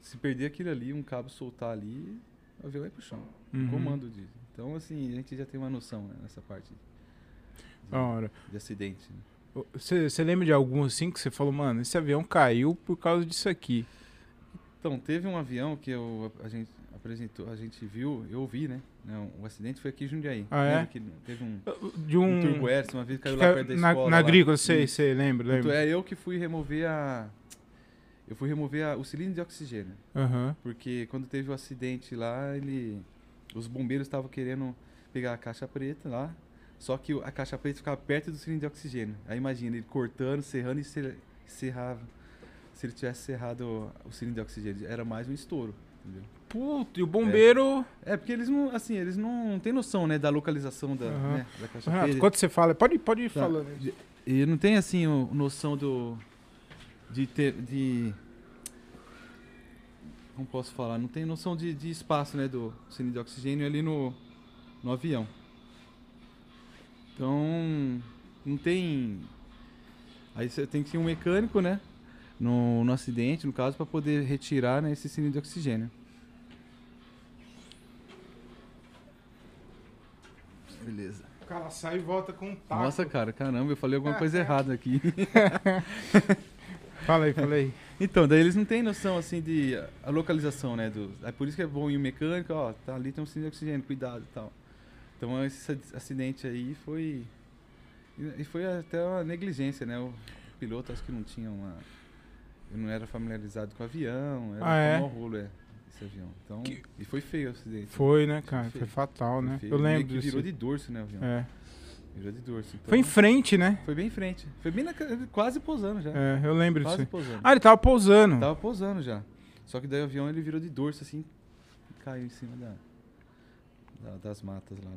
Se perder aquilo ali, um cabo soltar ali, o avião vai pro chão. Uhum. Comando de. Então, assim, a gente já tem uma noção né, nessa parte de, Da hora. de acidente. né? Você você lembra de algum assim que você falou, mano, esse avião caiu por causa disso aqui? Então, teve um avião que eu, a gente apresentou, a gente viu, eu vi, né? Não, o acidente foi aqui em Jundiaí. Ah, é? Que teve um, De um um. Turbo uma vez caiu lá perto da na, escola. na lá. agrícola, sei, sei, lembro, Então, lembro. é eu que fui remover a... Eu fui remover a- o cilindro de oxigênio. Aham. Porque quando teve o acidente lá, ele... Os bombeiros estavam querendo pegar a caixa preta lá, só que a caixa preta ficava perto do cilindro de oxigênio. Aí imagina, ele cortando, serrando e ser- serrava. Se ele tivesse serrado o- cilindro de oxigênio, era mais um estouro, entendeu? Puta, e o bombeiro. É, porque eles não, assim, eles não têm noção, né, da localização da, Aham. né, da caixa Renato, preta. quando você fala, pode, pode ir Tá. falando. E não tem, assim, noção do... De ter... De... Como posso falar? Não tem noção de, de espaço, né, do cilindro de oxigênio ali no, no avião. Então, não tem... Aí você tem que ter um mecânico, né, no, no acidente, no caso, para poder retirar né, esse cilindro de oxigênio. Beleza. O cara sai e volta com um taco. Nossa, cara, caramba, eu falei alguma coisa errada aqui. Fala aí, fala aí. Então, daí eles não têm noção, assim, de a localização, né? Do, é por isso que é bom ir o mecânico, ó, tá ali tem um cilindro de oxigênio, cuidado e tal. Então, esse ac- acidente aí foi... E foi até uma negligência, né? O piloto acho que não tinha uma... Ele não era familiarizado com o avião, era Ah, é? um rolo, é, esse avião. Então, Que- e foi feio o acidente. Foi, né, cara? Foi Feio. fatal, Foi né? feio. Eu lembro disso. virou de dorso, né, o avião. É. Virou de dorso. Então, Foi em frente, né? Foi bem em frente. Foi bem na, quase pousando já. É, eu lembro disso. quase pousando. Ah, ele tava pousando. Tava pousando já. Só que daí o avião ele virou de dorso assim e caiu em cima da, da- das matas lá.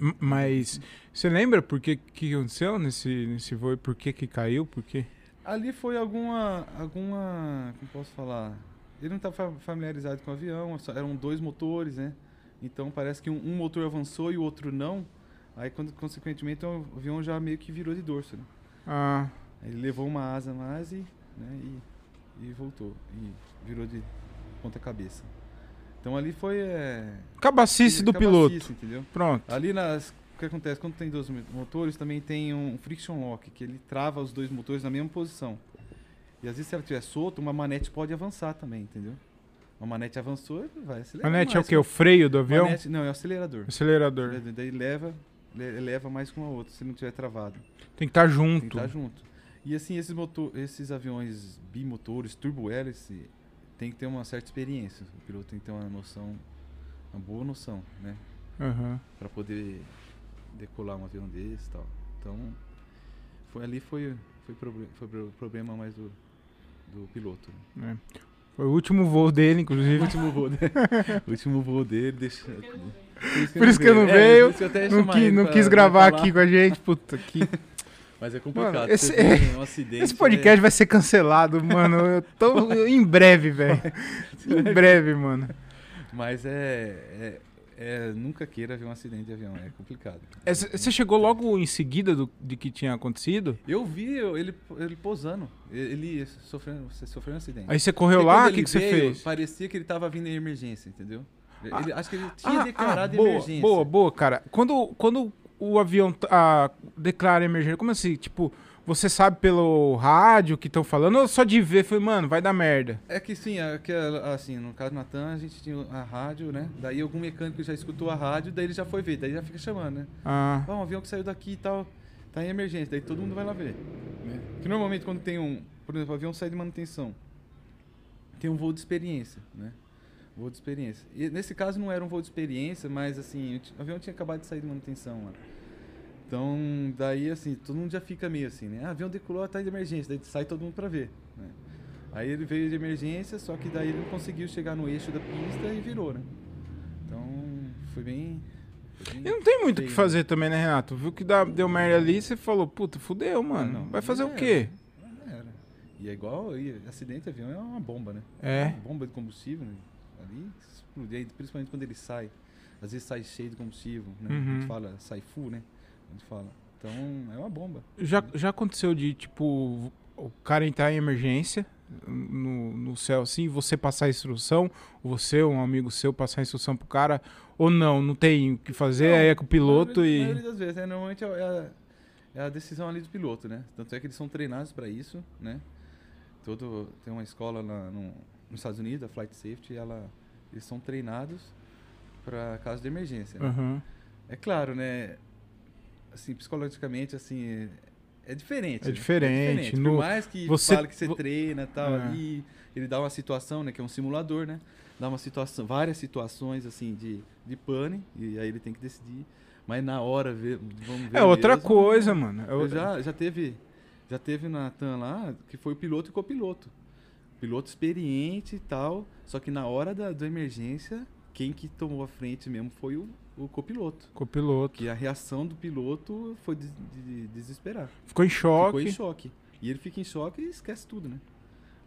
M- Mas você lembra por que que aconteceu nesse, nesse voo? e Por que que caiu? Por quê? Ali foi alguma. alguma. como posso falar? Ele não estava familiarizado com o avião, eram dois motores, né? Então parece que um, um motor avançou e o outro não. Aí quando, consequentemente o avião já meio que virou de dorso, né? Ah, Aí ele levou uma asa mais e, né, e, e voltou. E virou de ponta cabeça. Então ali foi. É, cabacice do cabacice, piloto. entendeu? Pronto. Ali nas. O que acontece? Quando tem dois mo- motores, também tem um friction lock, que ele trava os dois motores na mesma posição. E às vezes, se ela estiver solta, uma manete pode avançar também, entendeu? Uma manete avançou, vai acelerar. Manete é o mais. que? O freio do avião? Manete- não, é o acelerador. Acelerador. Acelerador. Daí leva, le- leva mais que uma outra, se não tiver travado. Tem que estar Tem que junto. estar junto. E assim, esses, motor, esses aviões bimotores, turbo-hélice, tem que ter uma certa experiência. O piloto tem que ter uma noção, uma boa noção, né? Aham. para poder decolar um avião desse e tal. Então, foi ali foi foi, proble- foi pro- problema mais do, do piloto. né? É. Foi o último voo dele, inclusive. O último voo dele, o último voo dele deixa, Por isso que eu não veio, Não, qui- quis gravar aqui com a gente. Puta, que... Mas é complicado. Mano, esse- um acidente, Esse podcast vai ser cancelado, mano. Eu tô em breve, velho. Em breve, mano. né? Mas é, é, é- Nunca queira ver um acidente de avião, é complicado. É, Você chegou logo em seguida do, de que tinha acontecido? Eu vi ele, ele posando. Ele sofreu, sofreu um acidente. Aí você correu Porque lá, o que, que você fez? Parecia que ele tava vindo em emergência, entendeu? Ah, Ele- acho que ele tinha declarado boa, emergência. Boa, boa, cara. Quando, quando o avião ah, declara emergência, como assim? Tipo, você sabe pelo rádio que estão falando ou só de ver foi, mano, vai dar merda? É que sim, é que, assim, no caso do Natan, a gente tinha a rádio, né? Daí algum mecânico já escutou a rádio, daí ele já foi ver, daí já fica chamando, né? Ah, Ah, um avião que saiu daqui e tal. tá em emergência, daí todo mundo vai lá ver. Né? Que normalmente quando tem um, por exemplo, o avião sai de manutenção, tem um voo de experiência, né? Voo de experiência. E nesse caso não era um voo de experiência, mas assim, o avião tinha acabado de sair de manutenção lá. Então, daí assim, todo mundo já fica meio assim, né? Ah, avião decolou, tá de emergência, daí sai todo mundo pra ver, né? Aí ele veio de emergência, só que daí ele não conseguiu chegar no eixo da pista e virou, né? Então, foi bem... E não tem muito o que fazer também, né, Renato? Viu que dá, deu merda ali, você falou, puta, fudeu, mano. Ah, não, Vai fazer o é. quê? Era. E é igual, e acidente de avião é uma bomba, né? É. Uma bomba de combustível, né? Ali explode, aí, principalmente quando ele sai. Às vezes sai cheio de combustível, né? A Uhum. gente fala, sai full, né? A gente fala. Então, é uma bomba. Já, já aconteceu de, tipo, o cara entrar em emergência no, no céu assim, você passar a instrução, você, um amigo seu, passar a instrução pro cara, ou não, não tem o que fazer, Não, aí é com o piloto a maioria, e. A maioria das vezes, né? Normalmente é a, é a decisão ali do piloto, né? Tanto é que eles são treinados para isso, né? Todo, tem uma escola lá no, nos Estados Unidos, a Flight Safety, ela, eles são treinados para caso de emergência. né? Aham. É claro, né? Assim, psicologicamente, assim, é, é diferente. É né? diferente, Por no- mais que você- fale que você vo- treina tal, É. ali, ele dá uma situação, né? Que é um simulador, né? Dá uma situação, várias situações, assim, de, de pane, e aí ele tem que decidir. Mas na hora, vamos ver É outra mesmo, coisa, mano. É outra- já, já teve já teve na TAM lá que foi o piloto e copiloto. Piloto experiente e tal, só que na hora da, da emergência, quem que tomou a frente mesmo foi o, o copiloto. Copiloto. Que a reação do piloto foi de, de- de desesperar. Ficou em choque. Ficou em choque. E ele fica em choque e esquece tudo, né?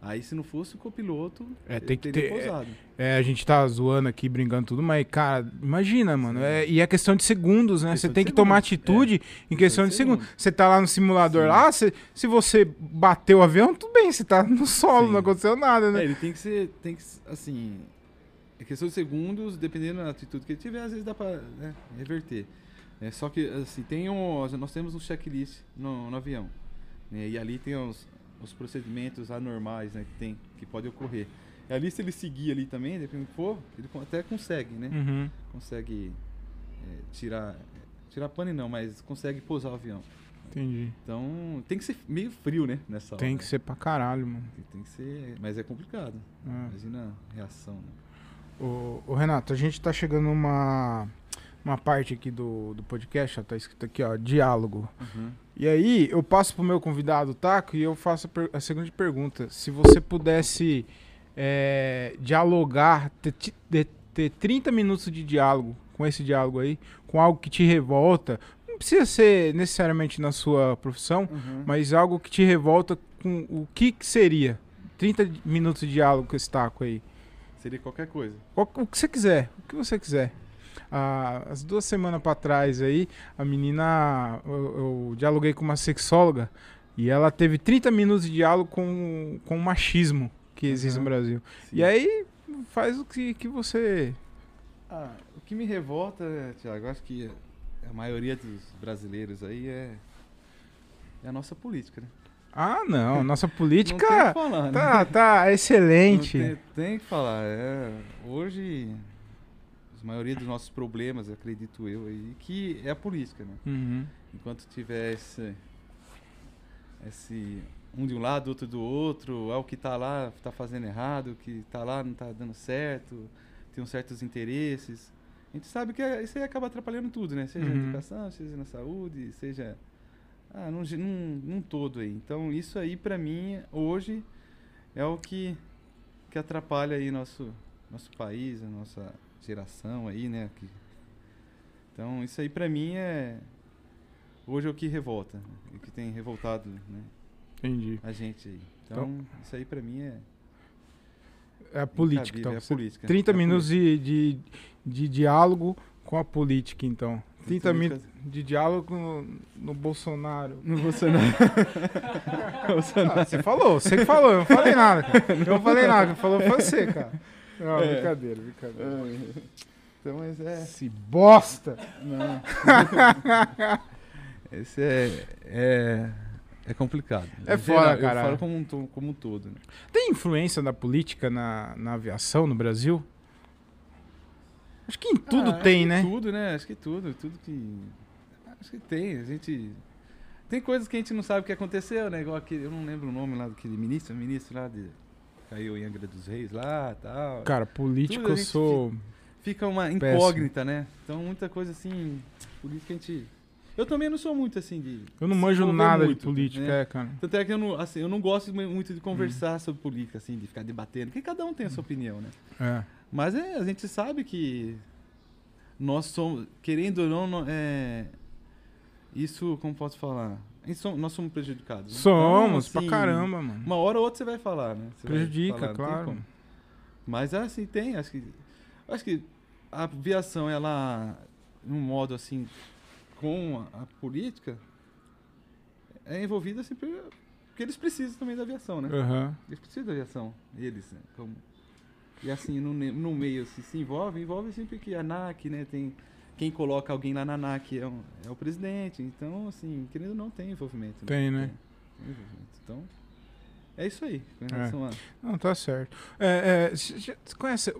Aí se não fosse o copiloto, É, tem que ter- pousado. É, a gente tá zoando aqui, brincando tudo, mas, cara, imagina, mano. É, e é questão de segundos, né? Você tem que tomar segundos, atitude em questão de de segundos. Você tá lá no simulador Sim. lá, você- se você bateu o avião, tudo bem, você tá no solo, Sim. não aconteceu nada, né? É, ele tem que ser, tem que, assim, é questão de segundos, dependendo da atitude que ele tiver, às vezes dá pra né, reverter. É, só que, assim, tem um, nós temos um checklist no, no avião, né, e ali tem os, os procedimentos anormais, né, que tem, que pode ocorrer. E ali, se ele seguir ali também, dependendo do que for, ele até consegue, né, Uhum. consegue é, tirar, tirar pane não, mas consegue pousar o avião. Entendi. Então, tem que ser meio frio, né, nessa hora. Tem que ser pra caralho, mano. Tem, tem que ser, mas é complicado. É. Imagina a reação, né. Ô, ô, Renato, a gente tá chegando numa uma parte aqui do, do podcast, ó, tá escrito aqui, ó, diálogo. Uhum. E aí, eu passo pro meu convidado, Taco, e eu faço a, a seguinte pergunta. Se você pudesse é, dialogar, ter, de- ter 30 minutos de diálogo com esse diálogo aí, com algo que te revolta, não precisa ser necessariamente na sua profissão, Uhum. mas algo que te revolta com o que, que seria? 30 minutos de diálogo com esse Taco aí. Seria qualquer coisa. O que você quiser, o que você quiser. Ah, as duas semanas pra trás aí, a menina, eu, eu dialoguei com uma sexóloga e ela teve 30 minutos de diálogo com, com o machismo que existe Aham. no Brasil. Sim. E aí, faz o que, que você. Ah, o que me revolta, Tiago, acho que a maioria dos brasileiros aí é, é a nossa política, né? Ah, não, nossa Não política que falar, né? tá, tá Não excelente. tem, tem que falar. É, hoje, a maioria dos nossos problemas, acredito eu, aí, que é a política, né? Uhum. Enquanto tiver esse, esse um de um lado, outro do outro, ah, o que tá lá tá fazendo errado, o que tá lá não tá dando certo, tem uns certos interesses. A gente sabe que é- isso aí acaba atrapalhando tudo, né? Seja na Uhum. educação, seja na saúde, seja ah, num, num, num todo aí. Então isso aí pra mim hoje é o que que atrapalha aí nosso nosso país, a nossa geração aí, né? Que, então isso aí pra mim é hoje é o que revolta, né? o que tem revoltado né, Entendi. a gente aí. Então, isso aí pra mim é É a política, então. é a política. 30 é minutos de, de, de diálogo com a política, então. 30 política. minutos de diálogo no, no Bolsonaro. No Bolsonaro. Ah, você falou, você que falou, eu não falei nada, cara. Eu não falei nada, falou você, cara. Não, É. brincadeira, brincadeira. então, mas é. Esse bosta! Não. Esse é. É, é complicado. É foda, Eu caralho. falo como um, como um todo. Né? Tem influência da política na, na aviação no Brasil? Acho que em tudo Ah, tem, né? Tudo, né? Acho que tudo. Tudo que. Acho que tem. A gente. Tem coisas que a gente não sabe o que aconteceu, né? Igual aquele, eu não lembro o nome lá daquele ministro, ministro lá de. Caiu em Angra dos Reis lá tal. Cara, político eu sou. Fica uma Péssimo. incógnita, né? Então muita coisa assim. Política a gente. Eu também não sou muito assim de. Eu não manjo nada muito, de política, né? é, cara. Tanto é que eu não, assim, eu não gosto mu- muito de conversar sobre política, assim, de ficar debatendo, porque cada um tem a sua opinião, né? É. Mas é, a gente sabe que nós somos, querendo ou não, é, isso, como posso falar? Som- Nós somos prejudicados. né? Somos, Então, pra assim, caramba, mano. Uma hora ou outra você vai falar, né? Você Prejudica, falar, claro. Mas assim, tem, acho que. Acho que a aviação, ela, num modo assim, com a, a política, é envolvida sempre. Porque eles precisam também da aviação, né? Aham. Eles precisam da aviação, eles, né? Como- e assim, no, no meio, se se envolve, envolve sempre que a ANAC, né? Tem, quem coloca alguém lá na ANAC é, um- é o presidente. Então, assim, querendo não, tem envolvimento. Tem, né? Tem envolvimento. Então, é isso aí. É. a... Não, tá certo. É, é, você conhece,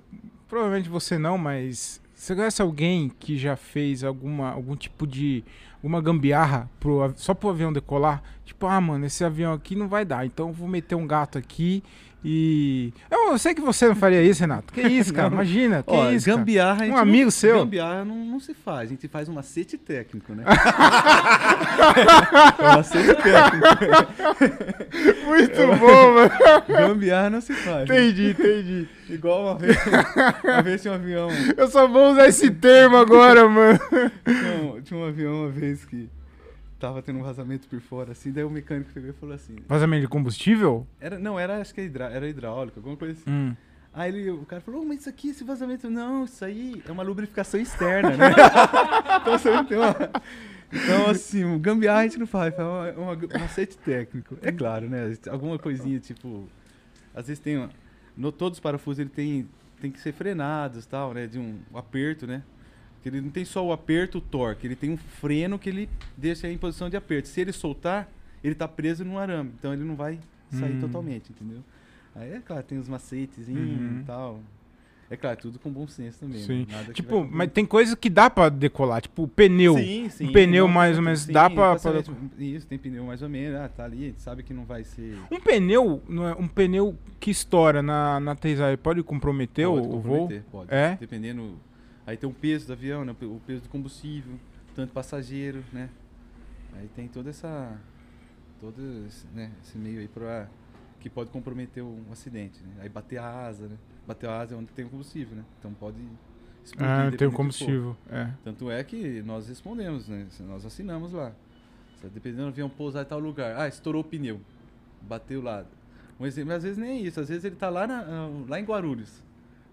provavelmente você não, mas você conhece alguém que já fez alguma, algum tipo de, alguma gambiarra pro, só pro avião decolar? Tipo, ah, mano, esse avião aqui não vai dar, então eu vou meter um gato aqui e... Eu, sei que você não faria isso, Renato. Que isso, cara? Não. Imagina, que Ó, isso, gambiarra Um não- amigo seu? Gambiarra não, não se faz, a gente faz um macete técnico, né? é um macete técnico. Muito bom, mano. Gambiarra não se faz. né? Entendi, entendi. Igual uma vez, uma vez tinha um avião. Eu só vou usar esse termo agora, mano. Um, tinha um avião uma vez que tava tendo um vazamento por fora, assim, daí o mecânico pegou e falou assim. Vazamento de combustível? Era, não, era acho que hidra, era hidráulico, alguma coisa assim. Hum. Aí ele, o cara falou, "Ô, mas isso aqui, esse vazamento, não, isso aí é uma lubrificação externa, né? então, você não tem uma... então, assim, o gambiarra a gente não faz, uma, um macete técnico. É claro, né? Alguma coisinha, tipo. Às vezes tem. uma- No, todos os parafusos ele tem, tem que ser frenados tal, né? De um aperto, né? Porque ele não tem só o aperto, o torque, ele tem um freno que ele deixa em posição de aperto. Se ele soltar, ele tá preso num arame, então ele não vai sair Hum. totalmente, entendeu? Aí é claro, tem os macetezinhos Uhum. e tal. É claro, tudo com bom senso também. Sim. Né? Nada que Tipo, mas tem coisas que dá pra decolar, tipo o pneu. Sim, sim. um pneu não, mais ou menos, sim, dá pra- facilmente. Isso, tem pneu mais ou menos. Ah, tá ali, a gente sabe que não vai ser. Um pneu, não é- um pneu que estoura na, na aterrissagem pode comprometer o- Pode o voo? comprometer, Pode. É? Dependendo. Aí tem o peso do avião, né? o peso do combustível, tanto passageiro, né? Aí tem toda essa. Todo esse, né, esse meio aí pra. Que pode comprometer um acidente. Né? Aí bater a asa, né? Bater a asa é onde tem o combustível, né? Então pode explodir. Ah, tem o combustível. É. Tanto é que nós respondemos, né? Nós assinamos lá. Se Dependendo do avião pousar em tal lugar. Ah, estourou o pneu. Bateu lá. Um exemplo, às vezes nem é isso. Às vezes ele tá lá, na- ah, lá em Guarulhos.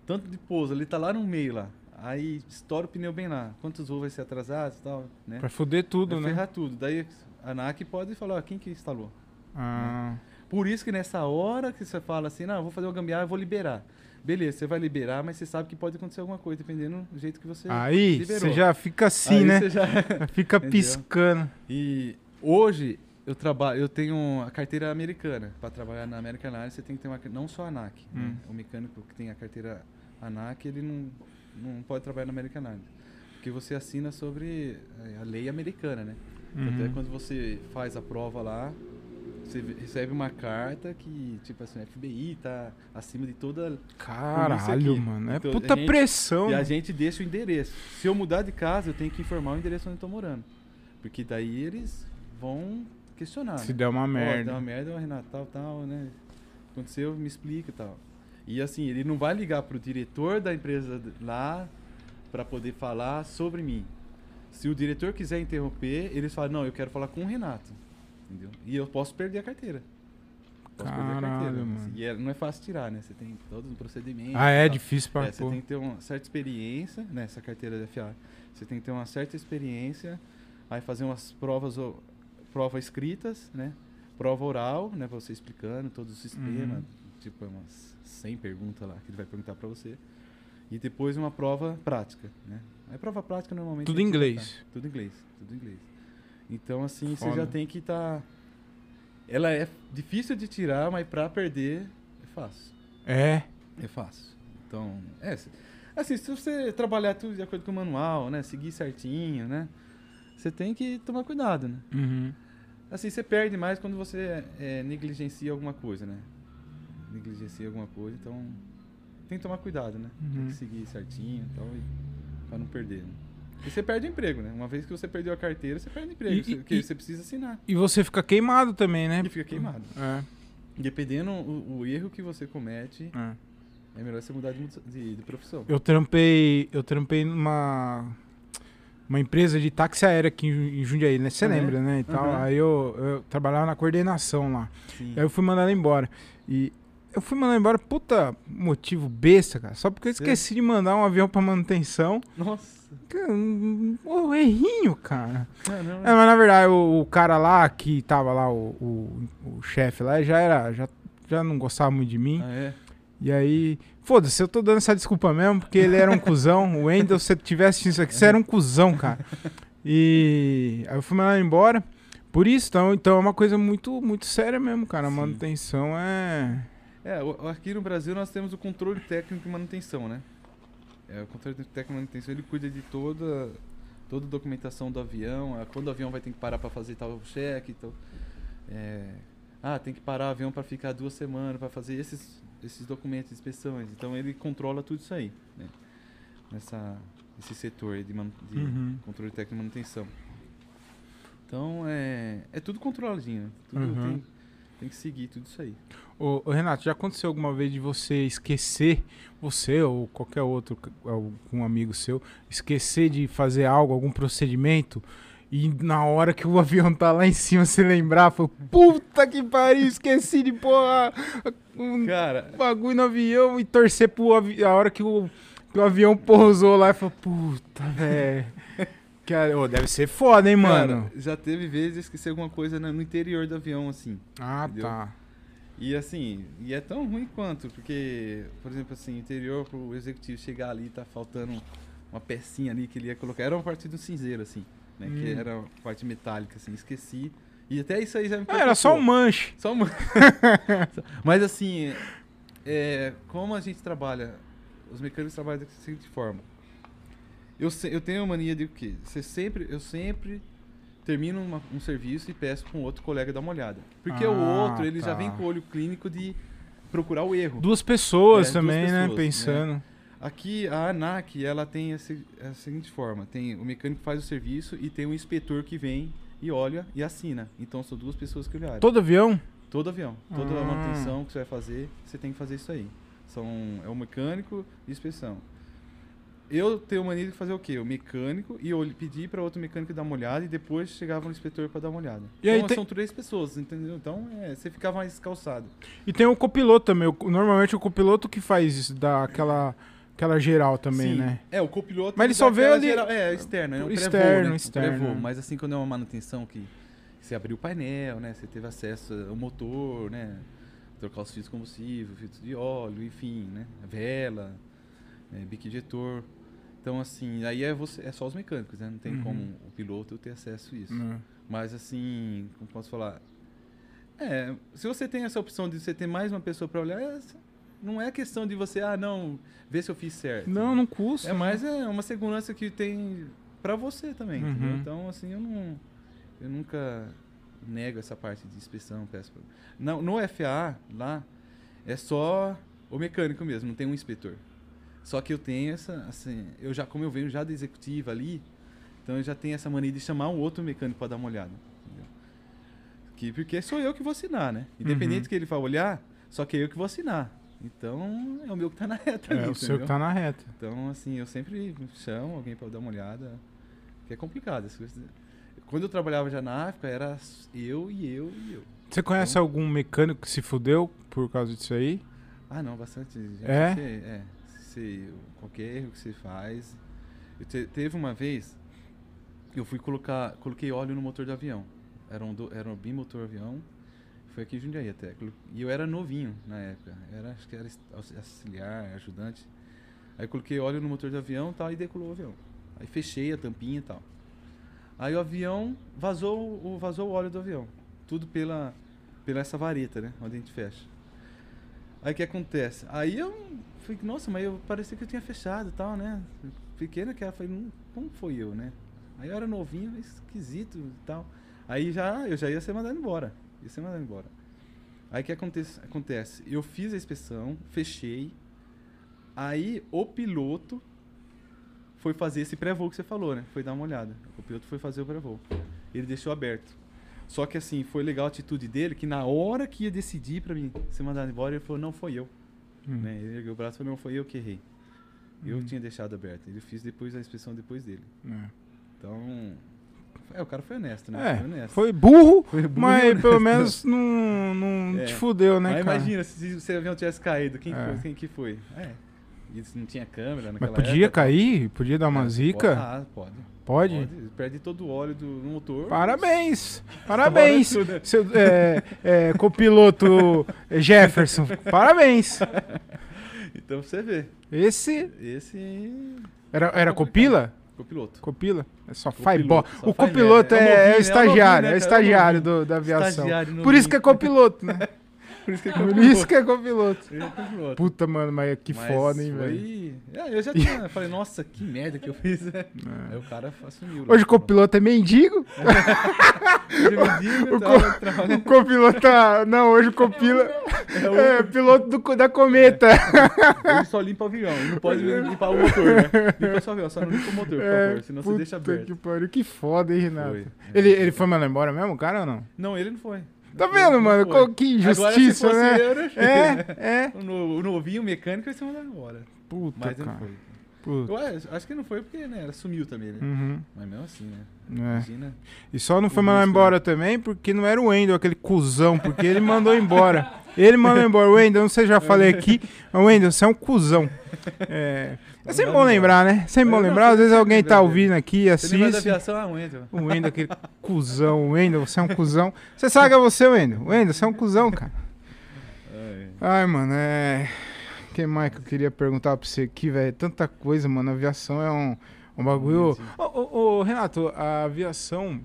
Tanto de pouso, ele tá lá no meio lá. Aí estoura o pneu bem lá. Quantos voos vai ser atrasados e tal, né? Pra foder tudo, vai né? ferrar tudo. Daí a ANAC pode falar, ó, quem que instalou? Ah, Por isso que nessa hora que você fala assim, não, eu vou fazer uma gambiarra, eu vou liberar. Beleza, você vai liberar, mas você sabe que pode acontecer alguma coisa, dependendo do jeito que você aí liberou. você já fica assim, Aí né? você já- Fica piscando. E hoje eu trabalho, eu tenho a carteira americana. Para trabalhar na American Airlines, você tem que ter uma não só a ANAC. Hum. Né? O mecânico que tem a carteira ANAC, ele não, não pode trabalhar na American Airlines. Porque você assina sobre eh, a lei americana, né? Até Uhum. quando você faz a prova lá, você recebe uma carta que, tipo assim, o FBI tá acima de toda Caralho, mano. É Então, puta a gente- pressão. e a gente deixa o endereço. Se eu mudar de casa, eu tenho que informar o endereço onde eu tô morando. Porque daí eles vão questionar. Se né? der uma merda. deu uma merda, ó, Renato, tal, tal, né? Aconteceu, me explica e tal. E assim, ele não vai ligar pro diretor da empresa lá para poder falar sobre mim. Se o diretor quiser interromper, eles falam, não, eu quero falar com o Renato. Entendeu? E eu posso perder a carteira. Posso perder a Caralho, carteira. mano. E é- não é fácil tirar, né? Você tem todo um procedimento. Ah, é difícil pra É, você tem que ter uma certa experiência nessa carteira da FA. Você tem que ter uma certa experiência, aí fazer umas provas, o- prova escritas, né? Prova oral, né? Você explicando todo o sistema, Uhum. Tipo é umas 100 perguntas lá que ele vai perguntar para você. E depois uma prova prática, né? Aí prova prática normalmente Tudo a em inglês. tá- Tudo em inglês, tudo em inglês. Então assim, você Foda. já tem que estar Ela é difícil de tirar, mas para perder é fácil. É. É fácil. Então, é. Assim, se você trabalhar tudo de acordo com o manual, né? Seguir certinho, né? Você tem que tomar cuidado, né? Uhum. Assim, você perde mais quando você é, negligencia alguma coisa, né? Negligencia alguma coisa, então tem que tomar cuidado, né? Tem Uhum. que seguir certinho e tal, e, pra não perder. Né? E você perde o emprego, né? Uma vez que você perdeu a carteira, você perde o emprego, E- você- e- você precisa assinar. E você fica queimado também, né? E fica queimado. É, Dependendo o, o erro que você comete, é. é melhor você mudar de, de, de profissão. Eu trampei, eu trampei numa uma empresa de táxi aéreo aqui em Jundiaí, né? Você Ah, é? lembra, né? E tal. Aham. Aí eu, eu trabalhava na coordenação lá. Sim. Aí eu fui mandado embora. E eu fui mandado embora, puta motivo besta, cara. Só porque eu Sério? esqueci de mandar um avião pra manutenção. Nossa, um, errinho, cara. caramba. É, mas na verdade, o, o cara lá que tava lá, o, o, o chefe lá, já era. Já, já não gostava muito de mim. Ah, é? E aí, foda-se, eu tô dando essa desculpa mesmo, porque ele era um cuzão. O Wendel, se você tivesse isso aqui, você era um cuzão, cara. E aí eu fui mandado embora. Por isso, então, então é uma coisa muito, muito séria mesmo, cara. A manutenção é. É, aqui no Brasil nós temos o controle técnico e manutenção, né? É, o controle técnico e manutenção ele cuida de toda toda a documentação do avião, é, quando o avião vai ter que parar para fazer tal cheque, tal. É, ah, tem que parar o avião para ficar duas semanas para fazer esses esses documentos, inspeções. Então ele controla tudo isso aí, né? Nessa esse setor de, manu- de Uhum. controle técnico e manutenção. Então é é tudo controladinho, né? tudo Uhum. tem, tem que seguir tudo isso aí. Ô, ô, Renato, já aconteceu alguma vez de você esquecer, você ou qualquer outro, algum amigo seu, esquecer de fazer algo, algum procedimento, e na hora que o avião tá lá em cima, você lembrar, foi puta que pariu, esqueci de pôr um Cara, bagulho no avião e torcer pro avi a hora que o, que o avião pousou lá e falou, puta, velho. Cara, ô, deve ser foda, hein, mano? Cara, já teve vezes esquecer alguma coisa no interior do avião, assim. ah, entendeu? tá. E assim, e é tão ruim quanto, porque, por exemplo, assim, interior pro executivo chegar ali, tá faltando uma pecinha ali que ele ia colocar. Era uma parte do cinzeiro, assim, né? Que Hum. era uma parte metálica, assim, esqueci. E até isso aí já me Ah, era só um manche. Só uma. Mas assim, é, como a gente trabalha, os mecânicos trabalham da seguinte forma. Eu, se- eu tenho a mania de o quê? Você sempre, eu sempre termino uma- um serviço e peço para um outro colega dar uma olhada. Porque o Ah, outro, ele já tá. vem com o olho clínico de procurar o erro. Duas pessoas É, duas também, né? pessoas, Pensando. Aqui, a ANAC, ela tem a, se- a seguinte forma. Tem o mecânico que faz o serviço e tem o inspetor que vem e olha e assina. Então, são duas pessoas que olharam. Todo avião? Todo avião. Toda Ah. a manutenção que você vai fazer, você tem que fazer isso aí. São, é o mecânico e inspeção. Eu tenho mania de fazer o quê? O mecânico e eu pedir para outro mecânico dar uma olhada e depois chegava no inspetor para dar uma olhada. E aí então tem- são três pessoas, entendeu? Então é, você ficava mais calçado. E tem o copiloto também. o- Normalmente o copiloto que faz isso, dá aquela, aquela geral também, Sim. né? É, o copiloto. Mas ele só vê ali- geral- É, externo, é um Externo, né? externo. Um. Mas assim, quando é uma manutenção que você abriu o painel, né? Você teve acesso ao motor, né? Trocar os fios de combustível, filtro de óleo, enfim, né? Vela, né? bico injetor. Então, assim, aí é, você, é só os mecânicos, né? Não tem Uhum. como o piloto ter acesso a isso. Né? Mas assim, como posso falar? É, se você tem essa opção de você ter mais uma pessoa para olhar, é- não é questão de você, ah, não, ver se eu fiz certo. Não, não custa. É mais é uma segurança que tem para você também, entendeu? Uhum. Então, assim, eu não eu nunca nego essa parte de inspeção, peço pra- Não, no FAA lá é só o mecânico mesmo, não tem um inspetor. Só que eu tenho essa, assim, eu já como eu venho já da executiva ali, então eu já tenho essa mania de chamar um outro mecânico para dar uma olhada. entendeu? Que, porque sou eu que vou assinar, né? Independente Uhum. que ele vá olhar, só que é eu que vou assinar. Então, é o meu que tá na reta É ali, o seu que entendeu? tá na reta. Então, assim, eu sempre chamo alguém para dar uma olhada, que é complicado. Quando eu trabalhava já na África, era eu e eu e eu. Você conhece Então- algum mecânico que se fudeu por causa disso aí? Ah, não, bastante. É? É, você- qualquer erro que você faz. Te- teve uma vez, eu fui colocar, coloquei óleo no motor do avião. Era um, do, era um bimotor avião. Foi aqui em Jundiaí até. E eu era novinho na época. Era, acho que era auxiliar, ajudante. Aí coloquei óleo no motor do avião tal, e decolou o avião. Aí fechei a tampinha e tal. Aí o avião vazou, o- vazou o óleo do avião. Tudo pela, pela essa vareta, né? Onde a gente fecha. Aí o que acontece? Aí eu falei, nossa, mas eu parecia que eu tinha fechado e tal, né? Pequena que ela falei, não, como foi eu, né? Aí eu era novinho, esquisito e tal. Aí já, eu já ia ser mandado embora. Ia ser mandado embora. Aí o que acontece, acontece? Eu fiz a inspeção, fechei. Aí o piloto foi fazer esse pré-voo que você falou, né? Foi dar uma olhada. O piloto foi fazer o pré-voo. Ele deixou aberto. Só que assim, foi legal a atitude dele, que na hora que ia decidir pra mim ser mandado embora, ele falou, não foi eu. Hum. Né? Ele ergueu o braço e falou, não foi eu que errei. Eu Hum. tinha deixado aberto. Ele fez depois a inspeção depois dele. É. Então. É, o cara foi honesto, né? É, foi honesto. foi burro, Foi burro mas honesto. pelo menos não, não É. te fudeu, né, Mas cara? imagina se, se o avião tivesse caído, quem, É. foi, quem que foi? É. E não tinha câmera Mas naquela podia época, cair? Podia dar uma É, zica? Ah, pode. Pode? Perde todo o óleo do motor. Parabéns! Parabéns! Tudo. Seu, é, é, copiloto Jefferson, parabéns! Então você ver. Esse Esse. era, era copila? Copiloto. Copila? É só só O copiloto é, É é novinho, o né? estagiário, É é o né, cara? estagiário É do, da aviação. Por isso que é copiloto, né? Por isso que é Por isso que é copiloto. Ele é copiloto. Puta, mano, mas que Mas foda, hein, foi- velho. É, eu já tinha. falei, nossa, que merda que eu fiz. né? Aí É. o cara assumiu. Hoje o copiloto é mendigo, Hoje eu digo, o tava co- o copiloto tá... Não, hoje o copila... É o- É, piloto do, da cometa. Ele só limpa o avião, ele não pode limpar o motor, né? Limpa só o avião, só não limpa o motor, por É, favor, senão você deixa aberto. que pariu, que foda, hein, Renato? Foi. Ele, ele foi mandado embora mesmo, cara, ou não? Não, ele não foi. Tá vendo, mano? Qual- que injustiça, né? É, né? é. O no- o novinho mecânico vai ser mandado embora. Puta, Mas cara. não foi. Puta. Eu acho, acho que não foi porque, né, ela sumiu também, né? Uhum. Mas mesmo assim, né? É. Imagina. E só não foi mandado embora também porque não era o Wendel, aquele cuzão, porque ele mandou embora. Ele mandou embora. O Wendel, não sei já falei aqui, mas o Wendel, você é um cuzão. É, é sempre bom lembrar, né? Sempre bom lembrar. Às vezes alguém tá ouvindo aqui da assiste. Ah. O Wendel, aquele cuzão. O Wendel, você é um cuzão. Você sabe que é você, Wendel. Wendel, você é um cuzão, cara. Ai, mano, é. O que mais que eu queria perguntar pra você aqui, velho? Tanta coisa, mano. A aviação é um, um bagulho. Ô, Renato, a aviação.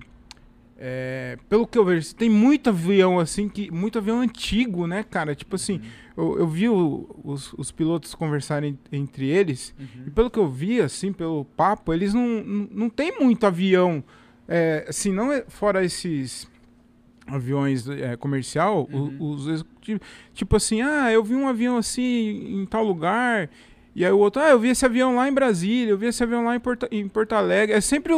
é, pelo que eu vejo, tem muito avião assim, que muito avião antigo, né, cara? Tipo assim, eu, eu vi o- os, os pilotos conversarem entre eles, Uhum. e pelo que eu vi, assim, pelo papo, eles não, não, não tem muito avião, é, assim, não é, fora esses aviões é, comercial, Uhum. os executivos, tipo assim, ah, eu vi um avião assim em tal lugar, e aí o outro, ah, eu vi esse avião lá em Brasília, eu vi esse avião lá em Porto, em Porto Alegre, é sempre o,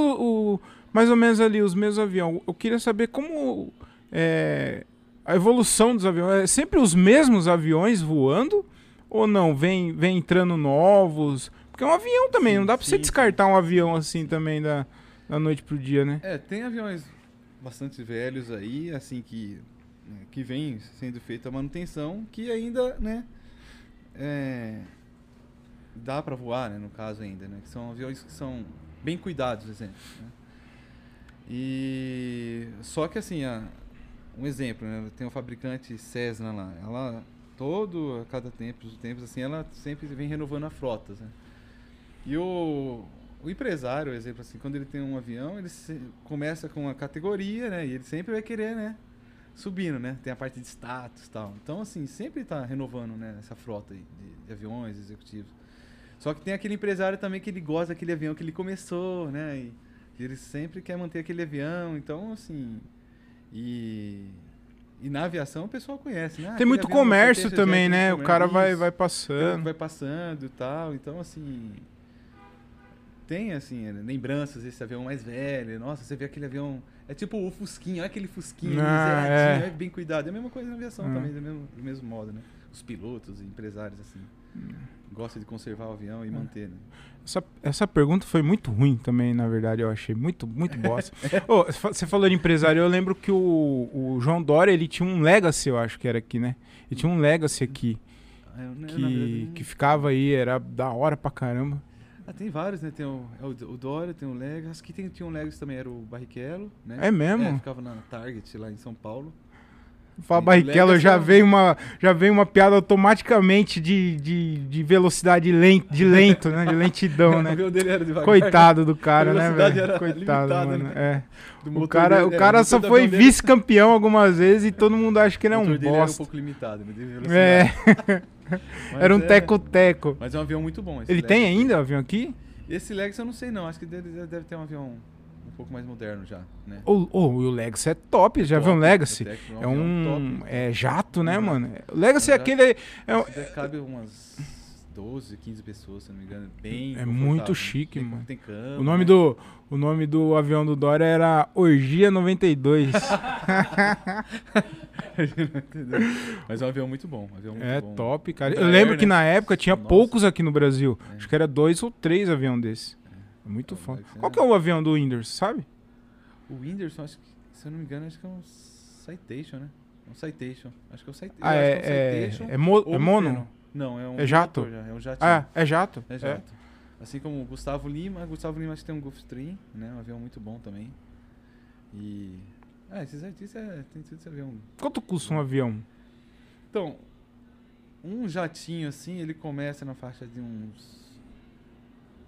o- mais ou menos ali os mesmos aviões. Eu queria saber como é, a evolução dos aviões, é sempre os mesmos aviões voando, ou não, vem, vem entrando novos, porque é um avião também, Sim, não dá pra você descartar um avião assim também da, da noite pro dia, né? É, tem aviões bastante velhos aí, assim, que, né, que vem sendo feita a manutenção, que ainda, né, é, dá para voar, né, no caso ainda, né, que são aviões que são bem cuidados, exemplo, né. E só que assim, a- um exemplo, né, tem um fabricante Cessna lá, ela todo a cada tempo, os tempos assim, ela sempre vem renovando a frota, né? E o, o empresário, exemplo assim, quando ele tem um avião, ele se- começa com a categoria, né? E ele sempre vai querer, né? Subindo, né? Tem a parte de status tal. Então, assim, sempre está renovando, né? Essa frota aí de, de aviões executivos. Só que tem aquele empresário também que ele gosta daquele avião que ele começou, né? E ele sempre quer manter aquele avião. Então, assim... E... E na aviação o pessoal conhece, né? Ah, Tem muito comércio também, né? O cara vai, isso. vai passando. vai passando e tal. Então, assim. Tem, assim, lembranças desse avião mais velho. Nossa, você vê aquele avião. É tipo o Fusquinha, olha aquele Fusquinha Ah, é. é bem cuidado. É a mesma coisa na aviação É. também, do mesmo, do mesmo modo, né? Os pilotos empresários, assim. Gostam de conservar o avião e manter, né? Essa, essa pergunta foi muito ruim também, na verdade, eu achei. Muito, muito bosta. Fa- você falou de empresário, eu lembro que o, o João Dória, ele tinha um Legacy, eu acho que era aqui, né? Ele tinha um Legacy aqui, Ah, eu, que, verdade, que ficava aí, era da hora pra caramba. Ah, tem vários, né? Tem o, é o, o Dória, tem o Legas. Acho que tem, tinha um Legas também, era o Barrichello, né? É mesmo? É, ficava na Target lá em São Paulo. Fala Barrichello, já é um- veio uma, já veio uma piada automaticamente de, de, de velocidade lento, de lento, né? De lentidão, o né? avião dele era devagar. Coitado do cara, né, velho? Coitado, limitada, mano. né? É. O cara, dele, o é, cara motor só foi dele- vice-campeão algumas vezes e todo mundo acha que ele é um dele era um bosta. pouco limitado, né? É, era um é- teco-teco. Mas é um avião muito bom. esse Ele tem ainda o avião aqui? Esse Legacy eu não sei não, acho que deve, deve ter um avião, um pouco mais moderno já, né? O, o, o Legacy é top, já viu um Top, Legacy? É avião um top. é jato, né, mano? O Legacy é Exato. aquele. É, um- cabe umas 12, 15 pessoas, se não me engano. Bem É muito confortável. chique, tem, mano. Tem cama. o, nome né? do, o nome do avião do Dória era Orgia 92. Entendeu? Mas é um avião muito bom. um avião muito é bom. top, cara. Eu lembro que né? na época tinha Nossa. poucos aqui no Brasil. É. Acho que era dois ou três aviões desse. É muito É, foda. Legacy Qual é- que é o avião do Whindersson, sabe? O Whindersson, acho que, se eu não me engano, acho que é um Citation, né? Um Citation. Acho que é o Citation. Ah, é, é, é, mo- ou é um mono? Não, é um É jato? já, é um jatinho. Ah, é jato. É jato. Assim como o Gustavo Lima. Gustavo Lima acho que tem um Gulfstream, né? Um avião muito bom também. E... Ah, esses artistas é, tem tudo esse avião. Quanto custa um avião? Então, um jatinho assim, ele começa na faixa de uns...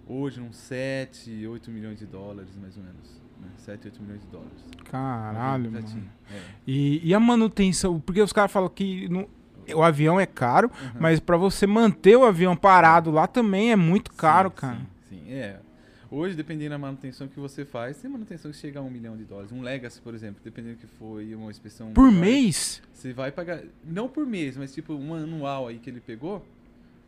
Hoje, uns 7, 8 milhões de dólares, mais ou menos. Né? 7, 8 milhões de dólares. Caralho, mano. É. E, e a manutenção? Porque os caras falam que não- o avião é caro, Uhum. mas pra você manter o avião parado lá também é muito caro, Sim, cara. Sim, sim, é. Hoje, dependendo da manutenção que você faz, tem manutenção que chega a um milhão de dólares. Um Legacy, por exemplo, dependendo do que aí, uma inspeção. Por maior, mês? Você vai pagar. Não por mês, mas tipo um anual aí que ele pegou.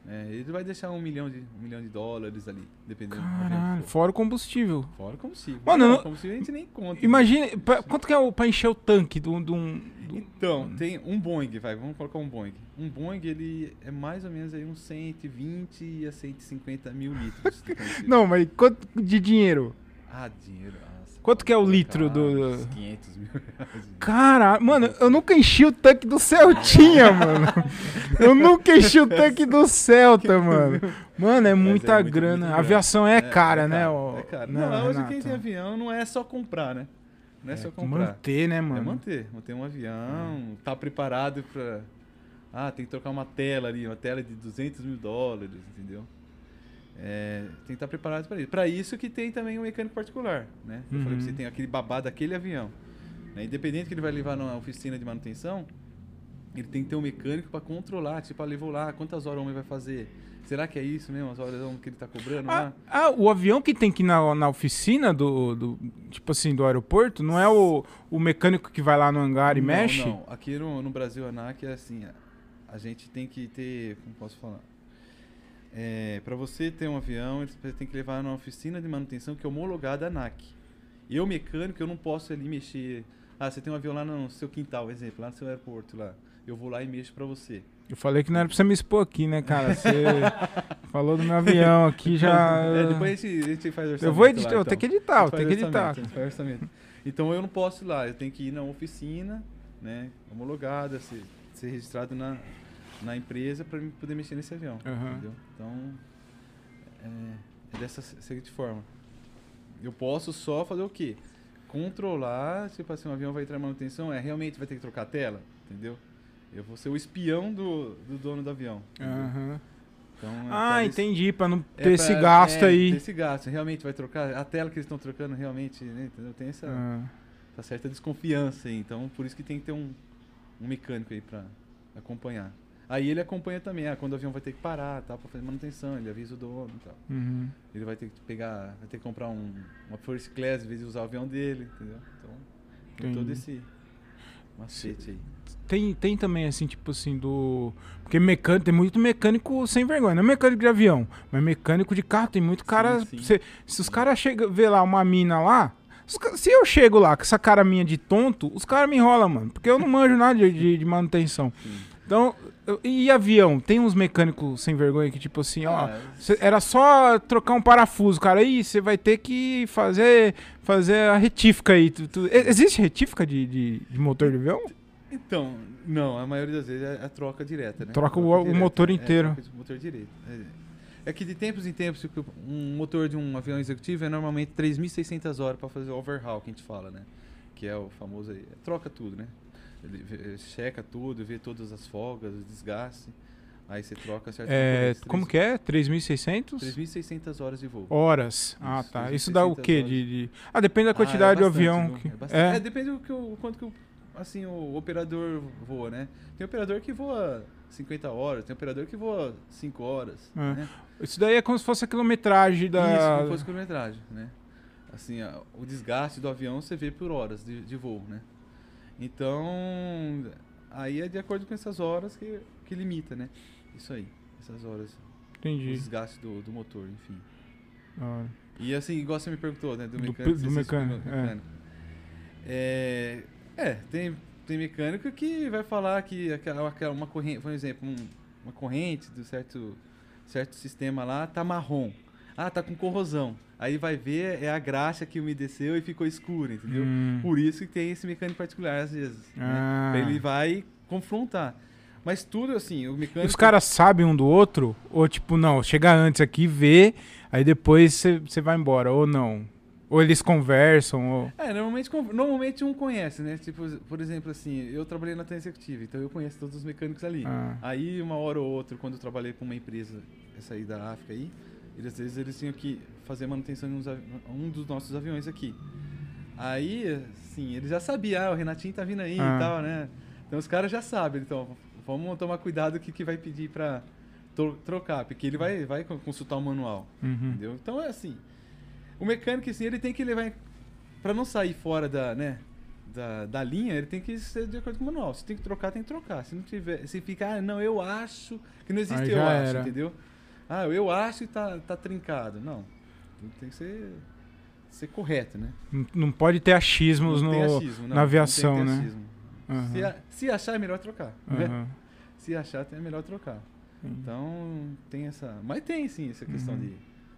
É, ele vai deixar um milhão, de, um milhão de dólares ali, dependendo do Caralho, fora o combustível. Fora o combustível. Mano, eu não, não- combustível a gente nem conta. Imagina, pra- quanto que é o, pra encher o tanque de um... um- Então, tem um Boeing, vai, vamos colocar um Boeing. Um Boeing, ele é mais ou menos aí uns 120 a 150 mil litros. Não, mas quanto de dinheiro? Ah, dinheiro. Quanto que é o litro do- uns 500 mil reais. Caralho, mano, eu nunca enchi o tanque do Celtinha, mano. Eu nunca enchi o tanque do Celta, mano. Mano, é Mas muita é muito, grana. muito A aviação é, cara, é né? ó, É caro. né, Não, hoje quem tem avião não é só comprar, né? Não é, só comprar. Manter, né, É mano? manter. Manter um avião, tá preparado pra... Ah, tem que trocar uma tela ali, uma tela de 200 mil dólares, entendeu? É, tem que estar preparado para isso. Para isso que tem também um mecânico particular, né? Eu falei Uhum. pra você, tem aquele babá daquele avião. Né? Independente que ele vai levar na oficina de manutenção, ele tem que ter um mecânico para controlar, tipo, ah, levou lá, quantas horas o homem vai fazer? Será que é isso mesmo, as horas que ele tá cobrando Ah, lá? ah, o avião que tem que ir na, na oficina do, do. Tipo assim, do aeroporto, não é o, o mecânico que vai lá no hangar e não, mexe? Não, aqui no, no Brasil, a ANAC é assim, a, a gente tem que ter, como posso falar? É, para você ter um avião, você tem que levar numa oficina de manutenção que é homologada à ANAC. Eu, mecânico, eu não posso ali mexer. Ah, você tem um avião lá no seu quintal, exemplo, lá no seu aeroporto lá. Eu vou lá e mexo para você. Eu falei que não era pra você me expor aqui, né, cara? Você falou do meu avião aqui já. É, depois a gente, a gente faz orçamento. eu vou editar, lá, eu então. tenho que editar, A eu tenho que editar. a. Então eu não posso ir lá, eu tenho que ir na oficina, né, homologada, ser, ser registrado na, na empresa para poder mexer nesse avião. Aham. Entendeu? Então é, é dessa se- seguinte forma. Eu posso só fazer o quê? Controlar, tipo assim, um avião vai entrar em manutenção, é realmente vai ter que trocar a tela, entendeu? Eu vou ser o espião do, do dono do avião. Aham. Então, é Ah, entendi, pra não é ter esse pra- gasto é, aí. ter esse gasto. Realmente vai trocar. A tela que eles estão trocando realmente, né, entendeu? Tem essa, Ah. essa certa desconfiança aí. Então, por isso que tem que ter um, um mecânico aí pra acompanhar. Aí ele acompanha também, ah, quando o avião vai ter que parar, tá, pra fazer manutenção, ele avisa o dono e tal. Uhum. Ele vai ter que pegar, vai ter que comprar um, uma first class, às vezes usar o avião dele, entendeu? Então, tem todo esse macete aí. Tem, tem também, assim, tipo assim, do. Porque mecânico, tem muito mecânico sem vergonha. Não é mecânico de avião, mas mecânico de carro. Tem muito cara. sim. cê- se os caras chegam, vê lá uma mina lá. se eu chego lá com essa cara minha de tonto, os caras me enrolam, mano. Porque eu não manjo nada de, de- de manutenção. Sim. Então, e avião? Tem uns mecânicos sem vergonha que, tipo assim, ó. Ah, cê- era só trocar um parafuso, cara. Aí você vai ter que fazer, fazer a retífica aí. Tu- tu- existe retífica de, de, de motor de avião? Então, não, a maioria das vezes é a troca direta, né? Troca o- Troca o direta, motor é, inteiro. de motor direito. É. É que de tempos em tempos, um motor de um avião executivo é normalmente 3.600 horas para fazer o overhaul, que a gente fala, né? Que é o famoso aí. Troca tudo, né? Ele vê- checa tudo, vê todas as folgas, o desgaste. Aí você troca certas É, como que é? 3.600? 3.600 horas de voo. Horas. Ah, Isso, tá. Isso dá o 3.600 quê? De, de- Ah, depende da Ah, é quantidade do bastante, avião. que- É, bastante. É. É, depende do que o, quanto que o, assim, o operador voa, né? Tem operador que voa 50 horas, tem operador que voa 5 horas, É. né? Isso daí é como se fosse a quilometragem da. Isso, como fosse quilometragem, né? assim, a- o desgaste do avião você vê por horas de, de voo, né? Então, aí é de acordo com essas horas que, que limita, né? Isso aí, essas horas, o Entendi. desgaste do, do motor, enfim. Hora. E assim, igual você me perguntou, né? Do Do mecânico. do se existe mecânico, é. É, é, tem, tem mecânico que vai falar que aquela, aquela uma corrente, por exemplo, um- uma corrente do certo, certo sistema lá tá marrom. Ah, tá com corrosão. Aí vai ver, é a graxa que umedeceu e ficou escura, entendeu? Hum. Por isso que tem esse mecânico particular, às vezes. Ah. Né? Ele vai confrontar. Mas tudo assim, o E mecânico. os caras sabem um do outro? Ou tipo, não, chega antes aqui, vê, aí depois você vai embora, ou não? Ou eles conversam, ou... É, normalmente, normalmente um conhece, né? Tipo, por exemplo, assim, eu trabalhei na TAN Executiva, então eu conheço todos os mecânicos ali. Ah. Aí, uma hora ou outra, quando eu trabalhei com uma empresa, essa aí da África aí, eles, às vezes eles tinham que fazer manutenção em um dos nossos aviões aqui. Aí, assim, eles já sabiam, ah, o Renatinho tá vindo aí Ah. e tal, né? Então os caras já sabem, então vamos tomar cuidado o que, que vai pedir pra tro- trocar, porque ele vai, vai con- consultar o manual. Uhum. Entendeu? Então é assim. O mecânico, assim, ele tem que levar. Pra não sair fora da, né? Da, da linha, ele tem que ser de acordo com o manual. Se tem que trocar, tem que trocar. Se não tiver. Se ficar, ah, não, eu acho. Que não existe eu já acho, era. entendeu? Ah, eu acho e tá, tá trincado. Não. Tem que ser. Ser correto, né? Não- Não pode ter achismos não no, achismo, não. na aviação, né? Aham, Se, a- se achar, é melhor trocar. aham. Se achar, é melhor trocar. Então, tem essa. Mas tem sim essa questão Uhum. de,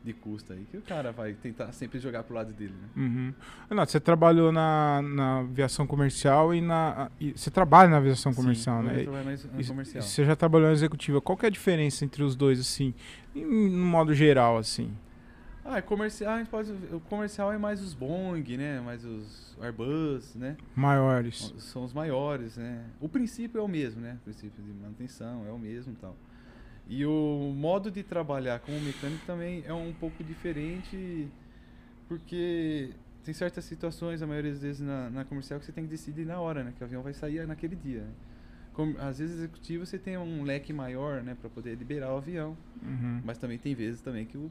de custo aí, que o cara vai tentar sempre jogar pro lado dele, né? Uhum. Renato, você trabalhou na, na aviação comercial e na. e você trabalha na aviação comercial, Sim, né? eu trabalho mais na E- comercial. e Você já trabalhou na executiva. Qual que é a diferença entre os dois, assim? Em, no modo geral, assim. Ah, é comercial, a gente pode. O comercial é mais os Boeing, né? Mais os Airbus, né? Maiores. São os maiores, né? O princípio é o mesmo, né? O princípio de manutenção é o mesmo e tal. E o modo de trabalhar como mecânico também é um pouco diferente, porque tem certas situações, a maioria das vezes na, na comercial, que você tem que decidir na hora, né? Que o avião vai sair naquele dia. né? Como, às vezes, executivo, você tem um leque maior, né? Para poder liberar o avião. Uhum. Mas também tem vezes também que o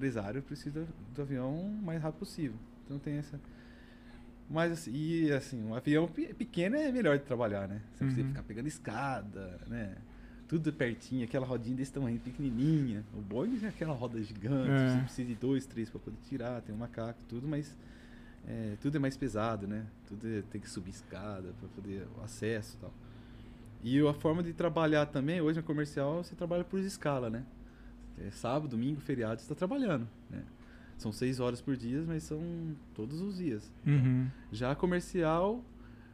empresário precisa do avião o mais rápido possível. Então tem essa. Mas assim, e, assim, um avião pe- pequeno é melhor de trabalhar, né? Você precisa Uhum. ficar pegando escada, né? Tudo pertinho, aquela rodinha desse tamanho, pequenininha. O Boeing é aquela roda gigante, É. você precisa de dois, três para poder tirar, tem um macaco, tudo, mas é, tudo é mais pesado, né? Tudo é- tem que subir escada para poder o acesso e tal. E a forma de trabalhar também, hoje no comercial, você trabalha por escala, né? É sábado, domingo, feriado, você está trabalhando, né? São seis horas por dia, mas são todos os dias. Uhum. Já comercial,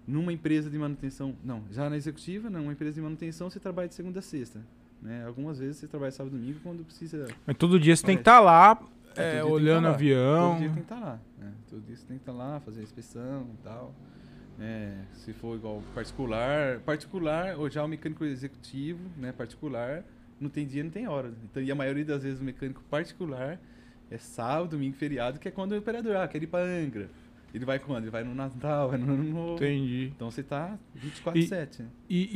numa empresa de manutenção, não, já na executiva, numa empresa de manutenção, você trabalha de segunda a sexta. Né? Algumas vezes você trabalha sábado e domingo quando precisa. Mas todo dia você tem que estar lá, todo é, tem que olhando tá lá. avião. Todo dia tem que estar lá. Né? Todo dia você tem que estar lá, fazer a inspeção e tal. É, se for igual particular, particular, ou já o mecânico executivo, né, particular, não tem dia, não tem hora. Então, e a maioria das vezes o mecânico particular é sábado, domingo, feriado, que é quando o operador, ah, quer ir para Angra. Ele vai quando? Ele vai no Natal, vai no Ano Novo. Entendi. Então você tá 24/7, né? E,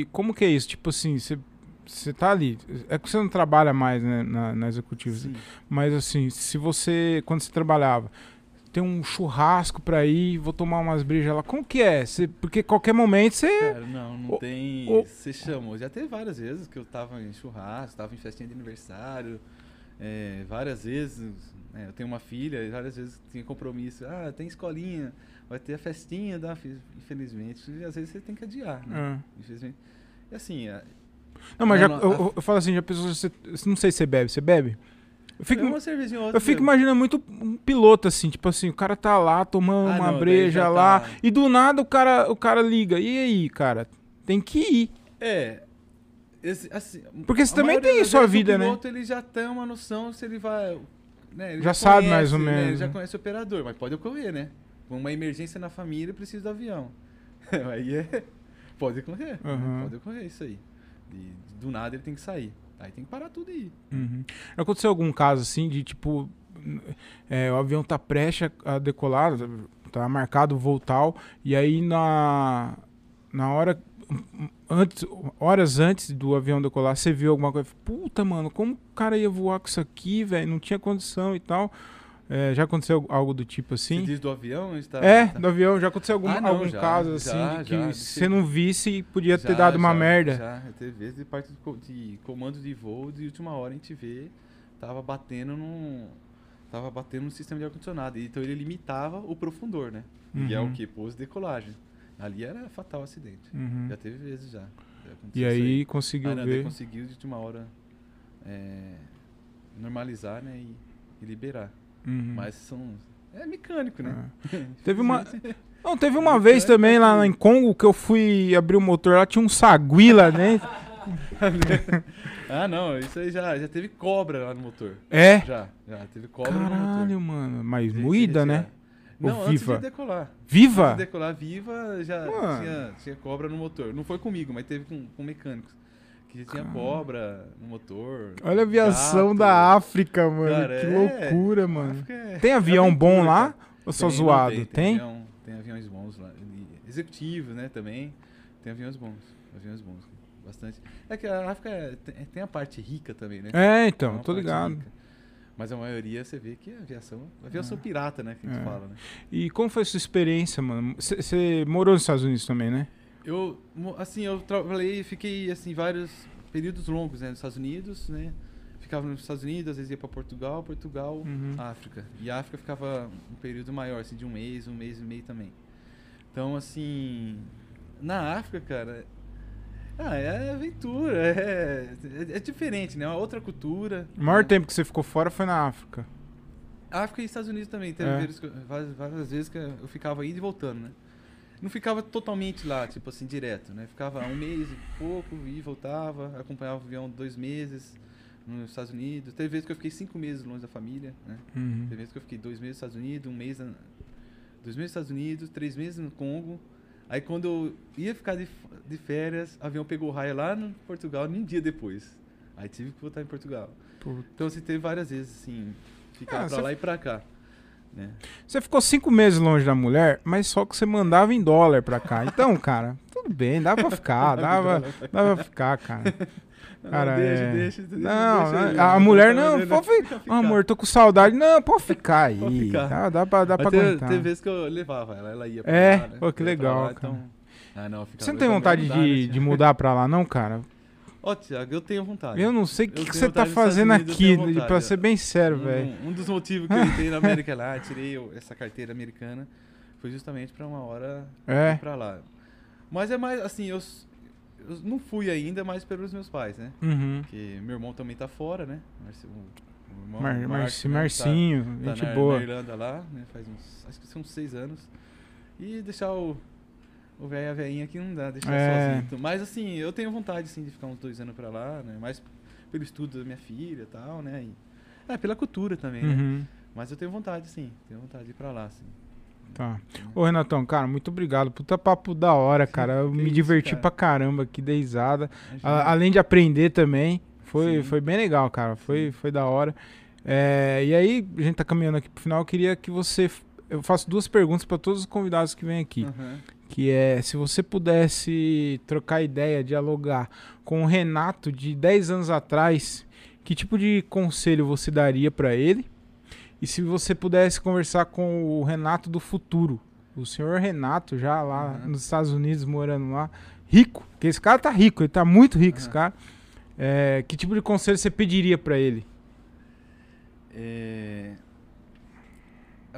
e como que é isso? Tipo assim, você, você tá ali. É que você não trabalha mais né, na, na executiva. Sim. Mas assim, se você. Quando você trabalhava, tem um churrasco pra ir, vou tomar umas brejas lá. Como que é? Você- porque qualquer momento você. Cara, não, não O- tem. o- Você chamou. Já teve várias vezes que eu tava em churrasco, tava em festinha de aniversário. é, várias vezes. né, eu tenho uma filha, e várias vezes tinha compromisso. Ah, tem escolinha, vai ter a festinha da. Infelizmente, e às vezes você tem que adiar, né? Ah. Infelizmente. E assim, é, Não, mas já, a- eu- eu falo assim, já pensou, você, não sei se você bebe, você bebe? Eu fico, é eu fico imaginando muito um piloto assim, tipo assim, o cara tá lá tomando Ah, uma não, breja já lá, tá- e do nada o cara, o cara liga. E aí, cara? Tem que ir. É. esse- assim, Porque você também tem sua vida, o né? piloto, ele já tem uma noção se ele vai. né, ele Já sabe mais ou né, menos, Ele já né? conhece o operador, mas pode ocorrer, né? Uma emergência na família precisa do avião. aí é. Pode ocorrer. Aham. Pode ocorrer isso aí. E do nada ele tem que sair. Aí tem que parar tudo aí. Uhum. Aconteceu algum caso assim de tipo. é, o avião tá prestes a decolar, tá marcado o voo tal, e aí na, na hora. Antes, horas antes do avião decolar, você viu alguma coisa. Puta, mano, como o cara ia voar com isso aqui, velho? Não tinha condição e tal. É, já aconteceu algo do tipo Você assim? diz do avião? Está, É, do avião, já aconteceu algum, Ah, não, algum já, caso assim já, de que já, se você não visse podia ter dado uma merda. Já, já teve vezes de parte de, co- de comando de voo de última hora a gente vê, tava batendo num. Tava batendo no sistema de ar-condicionado. Então ele limitava o profundor, né? E é o Uhum. que? Pouso e decolagem. Ali era fatal acidente. Uhum. Já teve vezes já. E aí A conseguiu Aranda ver. conseguiu de última hora é, normalizar, né? E, e liberar. Uhum. Mas são. É mecânico, né? É. Teve uma. Não, teve uma vez também lá em Congo que eu fui abrir o motor lá, tinha um sagui lá dentro. ah, não, isso aí já, já teve cobra lá no motor. É? Já, já teve cobra no motor. Caralho, mano. Mas Tem moída, né? Não, Ou antes viva? de decolar. Viva? Antes de decolar viva, já tinha, tinha cobra no motor. Não foi comigo, mas teve com, com mecânicos. Que tinha Caralho. cobra no motor. Olha a aviação gato. da África, mano. Cara, que é. loucura, mano. É- Tem é avião aventura, bom lá? cara. Ou só Tem, zoado? Tem, Tem? avião- tem aviões bons lá. Executivos, né, também. Tem aviões bons. Aviões bons. Bastante. É que a África é- tem, tem a parte rica também, né? É, então, tô ligado. rica. Mas a maioria você vê que é aviação. Aviação pirata, né? Que a gente É. fala, né? E como foi a sua experiência, mano? Você morou nos Estados Unidos também, né? Eu, assim, eu trabalhei, fiquei, assim, vários períodos longos, né? Nos Estados Unidos, né? Ficava nos Estados Unidos, às vezes ia pra Portugal, Portugal, Uhum. África. E a África ficava um período maior, assim, de um mês, um mês e meio também. Então, assim, na África, cara, ah, é aventura, é, é, é diferente, né? É uma outra cultura. O maior né? tempo que você ficou fora foi na África. África e Estados Unidos também. Teve É. várias, várias vezes que eu ficava indo e voltando, né? Não ficava totalmente lá, tipo assim, direto, né? Ficava um mês e pouco, ia e voltava, acompanhava o avião dois meses nos Estados Unidos. Teve vezes que eu fiquei cinco meses longe da família, né? Uhum. Teve vezes que eu fiquei dois meses nos Estados Unidos, um mês... na- Dois meses nos Estados Unidos, três meses no Congo. Aí quando eu ia ficar de, f- de férias, o avião pegou raia lá no Portugal, um dia depois. Aí tive que voltar em Portugal. Pô. Então você teve várias vezes, assim, ficar Ah, pra lá e pra cá. Né? Você ficou cinco meses longe da mulher, mas só que você mandava em dólar pra cá. Então, cara, tudo bem, dá pra ficar, dava, dá pra ficar, cara. Cara, deixa, é- deixa, deixa, Não, deixa né? a não mulher tá não, fazendo, pode. Amor, tô com saudade. Não, pode ficar aí. Pode ficar. Dá, dá pra, dá Mas pra teve, aguentar. teve vezes que eu levava ela, ela ia pra É? lá, né? Pô, que legal, lá, cara. então- Ah, não, Você não tem vontade não dá, de, né, de mudar pra lá, não, cara? Ó, Thiago, eu tenho vontade. Eu não sei o que, que você tá fazendo Unidos, aqui, ó. ser bem sério, velho. Um, um dos motivos que eu entrei na América lá, tirei essa carteira americana, foi justamente pra uma hora É. ir pra lá. Mas é mais, assim, eu, eu não fui ainda, mas pelos meus pais, né? Uhum. Porque meu irmão também tá fora, né? Marci- o- o irmão, Mar, Marci- Marcio, né, tá- Marcinho, tá gente na, boa. na Irlanda lá, né? Faz uns, acho que são uns seis anos. E deixar o, o velho a velhinha aqui não dá, deixar É. sozinho. Então, Mas assim, eu tenho vontade, sim, de ficar uns dois anos pra lá, né? Mais pelo estudo da minha filha e tal, né? E, é, pela cultura também, né? Uhum. Mas eu tenho vontade, sim. Tenho vontade de ir pra lá, sim. Tá. Ô, Renatão, cara, muito obrigado. Puta papo da hora, cara. Eu que me isso, diverti cara. pra caramba aqui, dei risada. A- além de aprender também. Foi, Sim. foi bem legal, cara. Foi, foi da hora. É, e aí, a gente tá caminhando aqui pro final. Eu queria que você. Eu faço duas perguntas pra todos os convidados que vêm aqui. Aham. Que é se você pudesse trocar ideia, dialogar com o Renato de 10 anos atrás, que tipo de conselho você daria pra ele? E se você pudesse conversar com o Renato do futuro, o senhor Renato já lá Uhum. nos Estados Unidos morando lá, rico, porque esse cara tá rico, ele tá muito rico esse Uhum. cara. É, que tipo de conselho você pediria pra ele? É...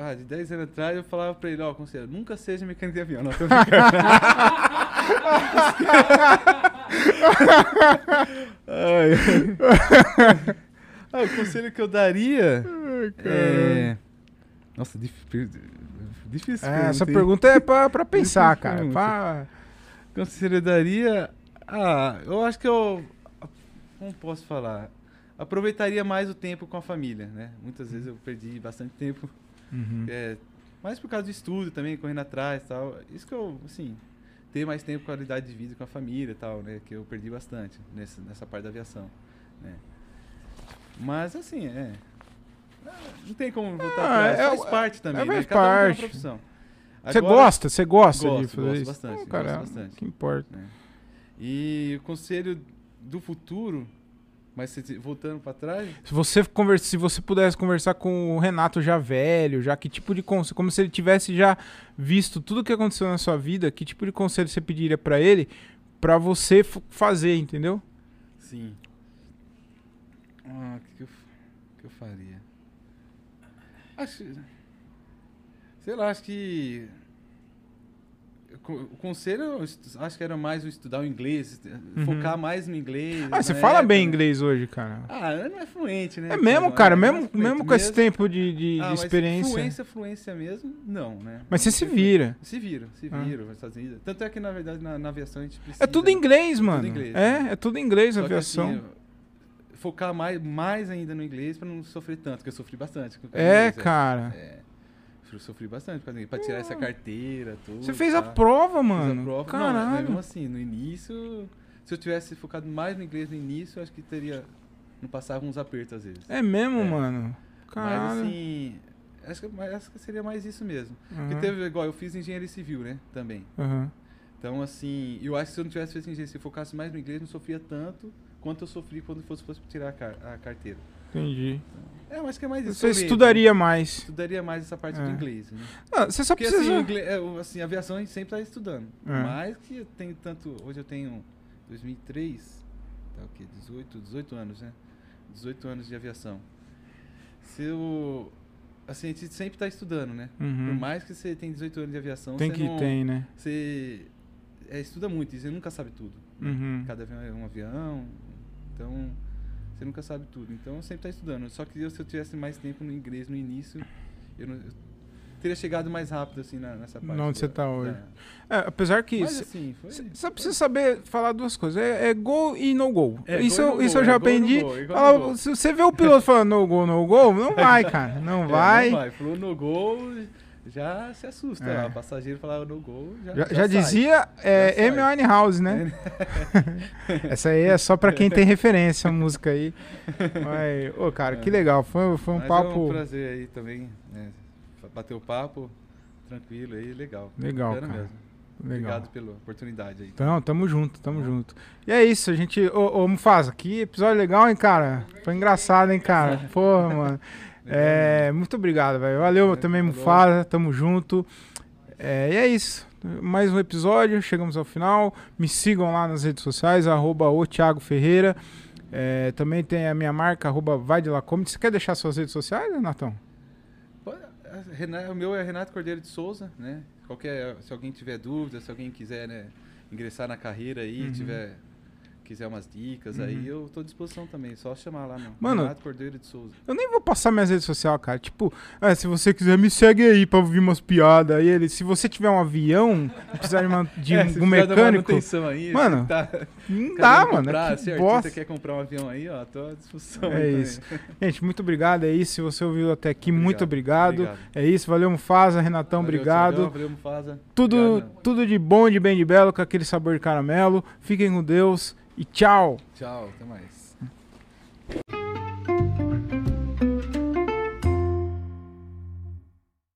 Ah, de 10 anos atrás eu falava pra ele, ó, conselheiro, nunca seja mecânico de avião. Não, tô brincando. Ai. ah, o conselho que eu daria é... Nossa, dif- difícil. É, essa pergunta é pra, pra pensar, Difícil cara. Pra... Conselho eu daria... Ah, eu acho que eu... Como posso falar? Aproveitaria mais o tempo com a família, né? Muitas vezes eu perdi bastante tempo Uhum. É, mais por causa do estudo também, correndo atrás e tal. Isso que eu, assim, ter mais tempo, qualidade de vida com a família e tal, né? Que eu perdi bastante nessa, nessa parte da aviação, né? Mas, assim, é... Não tem como voltar Ah, atrás. é faz parte também, é, né? faz um uma parte. profissão. Você gosta? Você gosta de Gosto, fazer gosto isso? bastante, gosto cara, bastante. que importa. né? E o conselho do futuro, Mas se- voltando pra trás, Se você, conversa, se você pudesse conversar com o Renato já velho, já que tipo de conselho, como se ele tivesse já visto tudo que aconteceu na sua vida, que tipo de conselho você pediria pra ele pra você fazer, entendeu? sim. Ah, o que, que eu faria? Acho. Sei lá, acho que. O conselho, acho que era mais o estudar o inglês, Uhum. focar mais no inglês. Ah, você fala bem época. inglês hoje, cara. Ah, não é fluente, né? É mesmo, Não cara, é mesmo, fluente mesmo com esse mesmo. tempo de, de- Ah, de mas experiência. Fluência, fluência mesmo, não, né? Mas você se vira. Se vira, se Ah. vira, vai sozinho. Tanto é que, na verdade, na, na aviação a gente precisa. É tudo inglês, mano. inglês, é, né? é tudo inglês a que, aviação. assim, focar mais, mais ainda no inglês pra não sofrer tanto, porque eu sofri bastante. é, inglês, cara. É, sofri bastante pra, pra tirar essa carteira, tudo. Você fez a tá? prova, Fiz mano. a prova. Não, Caralho. mas mesmo assim, no início, se eu tivesse focado mais no inglês no início, eu acho que teria. Não passava uns apertos às vezes. É mesmo, É. mano. Mas Caralho. assim. Acho que, mas acho que seria mais isso mesmo. Aham, Porque teve, igual, eu fiz engenharia civil, né? Também. aham. Então, assim, eu acho que se eu não tivesse feito engenharia, se eu focasse mais no inglês, não sofria tanto quanto eu sofri quando fosse, fosse tirar a, car- a carteira. Entendi. É, acho que é mais isso. Você mesmo. estudaria mais. Estudaria mais essa parte É. do inglês, né? Ah, você só Porque, precisa. assim, inglês, é, assim, aviação a gente sempre tá estudando. É. Mais que eu tenho tanto... Hoje eu tenho 2003, tá o quê? 18, 18 anos, né? 18 anos de aviação. Se eu... Assim, a gente sempre tá estudando, né? Uhum. Por mais que você tenha 18 anos de aviação, Tem que não, tem, né? Você é, estuda muito e você nunca sabe tudo. né? Uhum. Cada avião é um avião, então você nunca sabe tudo. Então eu sempre tá estudando. Só que eu, se eu tivesse mais tempo no inglês no início, eu, não, eu teria chegado mais rápido assim na- nessa parte. Onde você tá hoje. da- É, apesar que. Mas assim, foi. Só precisa saber falar duas coisas. É, é gol e no gol. É, isso gol eu, isso gol, eu já é aprendi. gol, é Fala, se você vê o piloto falando no gol, no gol, não vai, cara. Não É, vai. Não vai. Falou no gol, já se assusta. É. lá. O passageiro falava no gol, já. Já, já já dizia é. Amy Winehouse, né? Essa aí é só pra quem tem referência a música aí. Mas, ô, cara, que legal. Foi, foi um Mas É papo um prazer aí também, né? Bater o papo tranquilo aí, legal. legal, cara. mesmo. Legal. Obrigado pela oportunidade aí. Então, tamo junto, tamo junto. E é isso, a gente. Ô, ô Mufasa, que episódio legal, hein, cara? Foi engraçado, hein, cara? Porra, mano. É, muito obrigado, velho. Valeu também, Falou. Mufasa, tamo junto. É, e é isso. Mais um episódio, chegamos ao final. Me sigam lá nas redes sociais, arroba o Thiago Ferreira. É, também tem a minha marca, arroba vai de lá Comedy. Você quer deixar suas redes sociais, Renatão? O meu é Renato Cordeiro de Souza, né? Qualquer, se alguém tiver dúvida, se alguém quiser né, ingressar na carreira aí, Uhum. tiver quiser umas dicas Uhum. aí, eu tô à disposição também. Só chamar lá no Mano, Renato Cordeiro de Souza. Eu nem vou passar minhas redes sociais, cara. Tipo, é, se você quiser, me segue aí pra ouvir umas piadas. Aí ele, se você tiver um avião, precisar de, uma, de É, um da mecânico, manutenção aí, Mano, tá não dá, mano. comprar, é se bosta. artista quer comprar um avião aí, ó, tô à disposição. É isso. Gente, muito obrigado. É isso. Se você ouviu até aqui, muito obrigado. Obrigado. É isso. Valeu, Mufasa. Renatão, Valeu, obrigado. Valeu, Mufasa. Tudo, Obrigado. tudo de bom, de bem, de belo, com aquele sabor de caramelo. Fiquem com Deus e tchau. Tchau, até mais.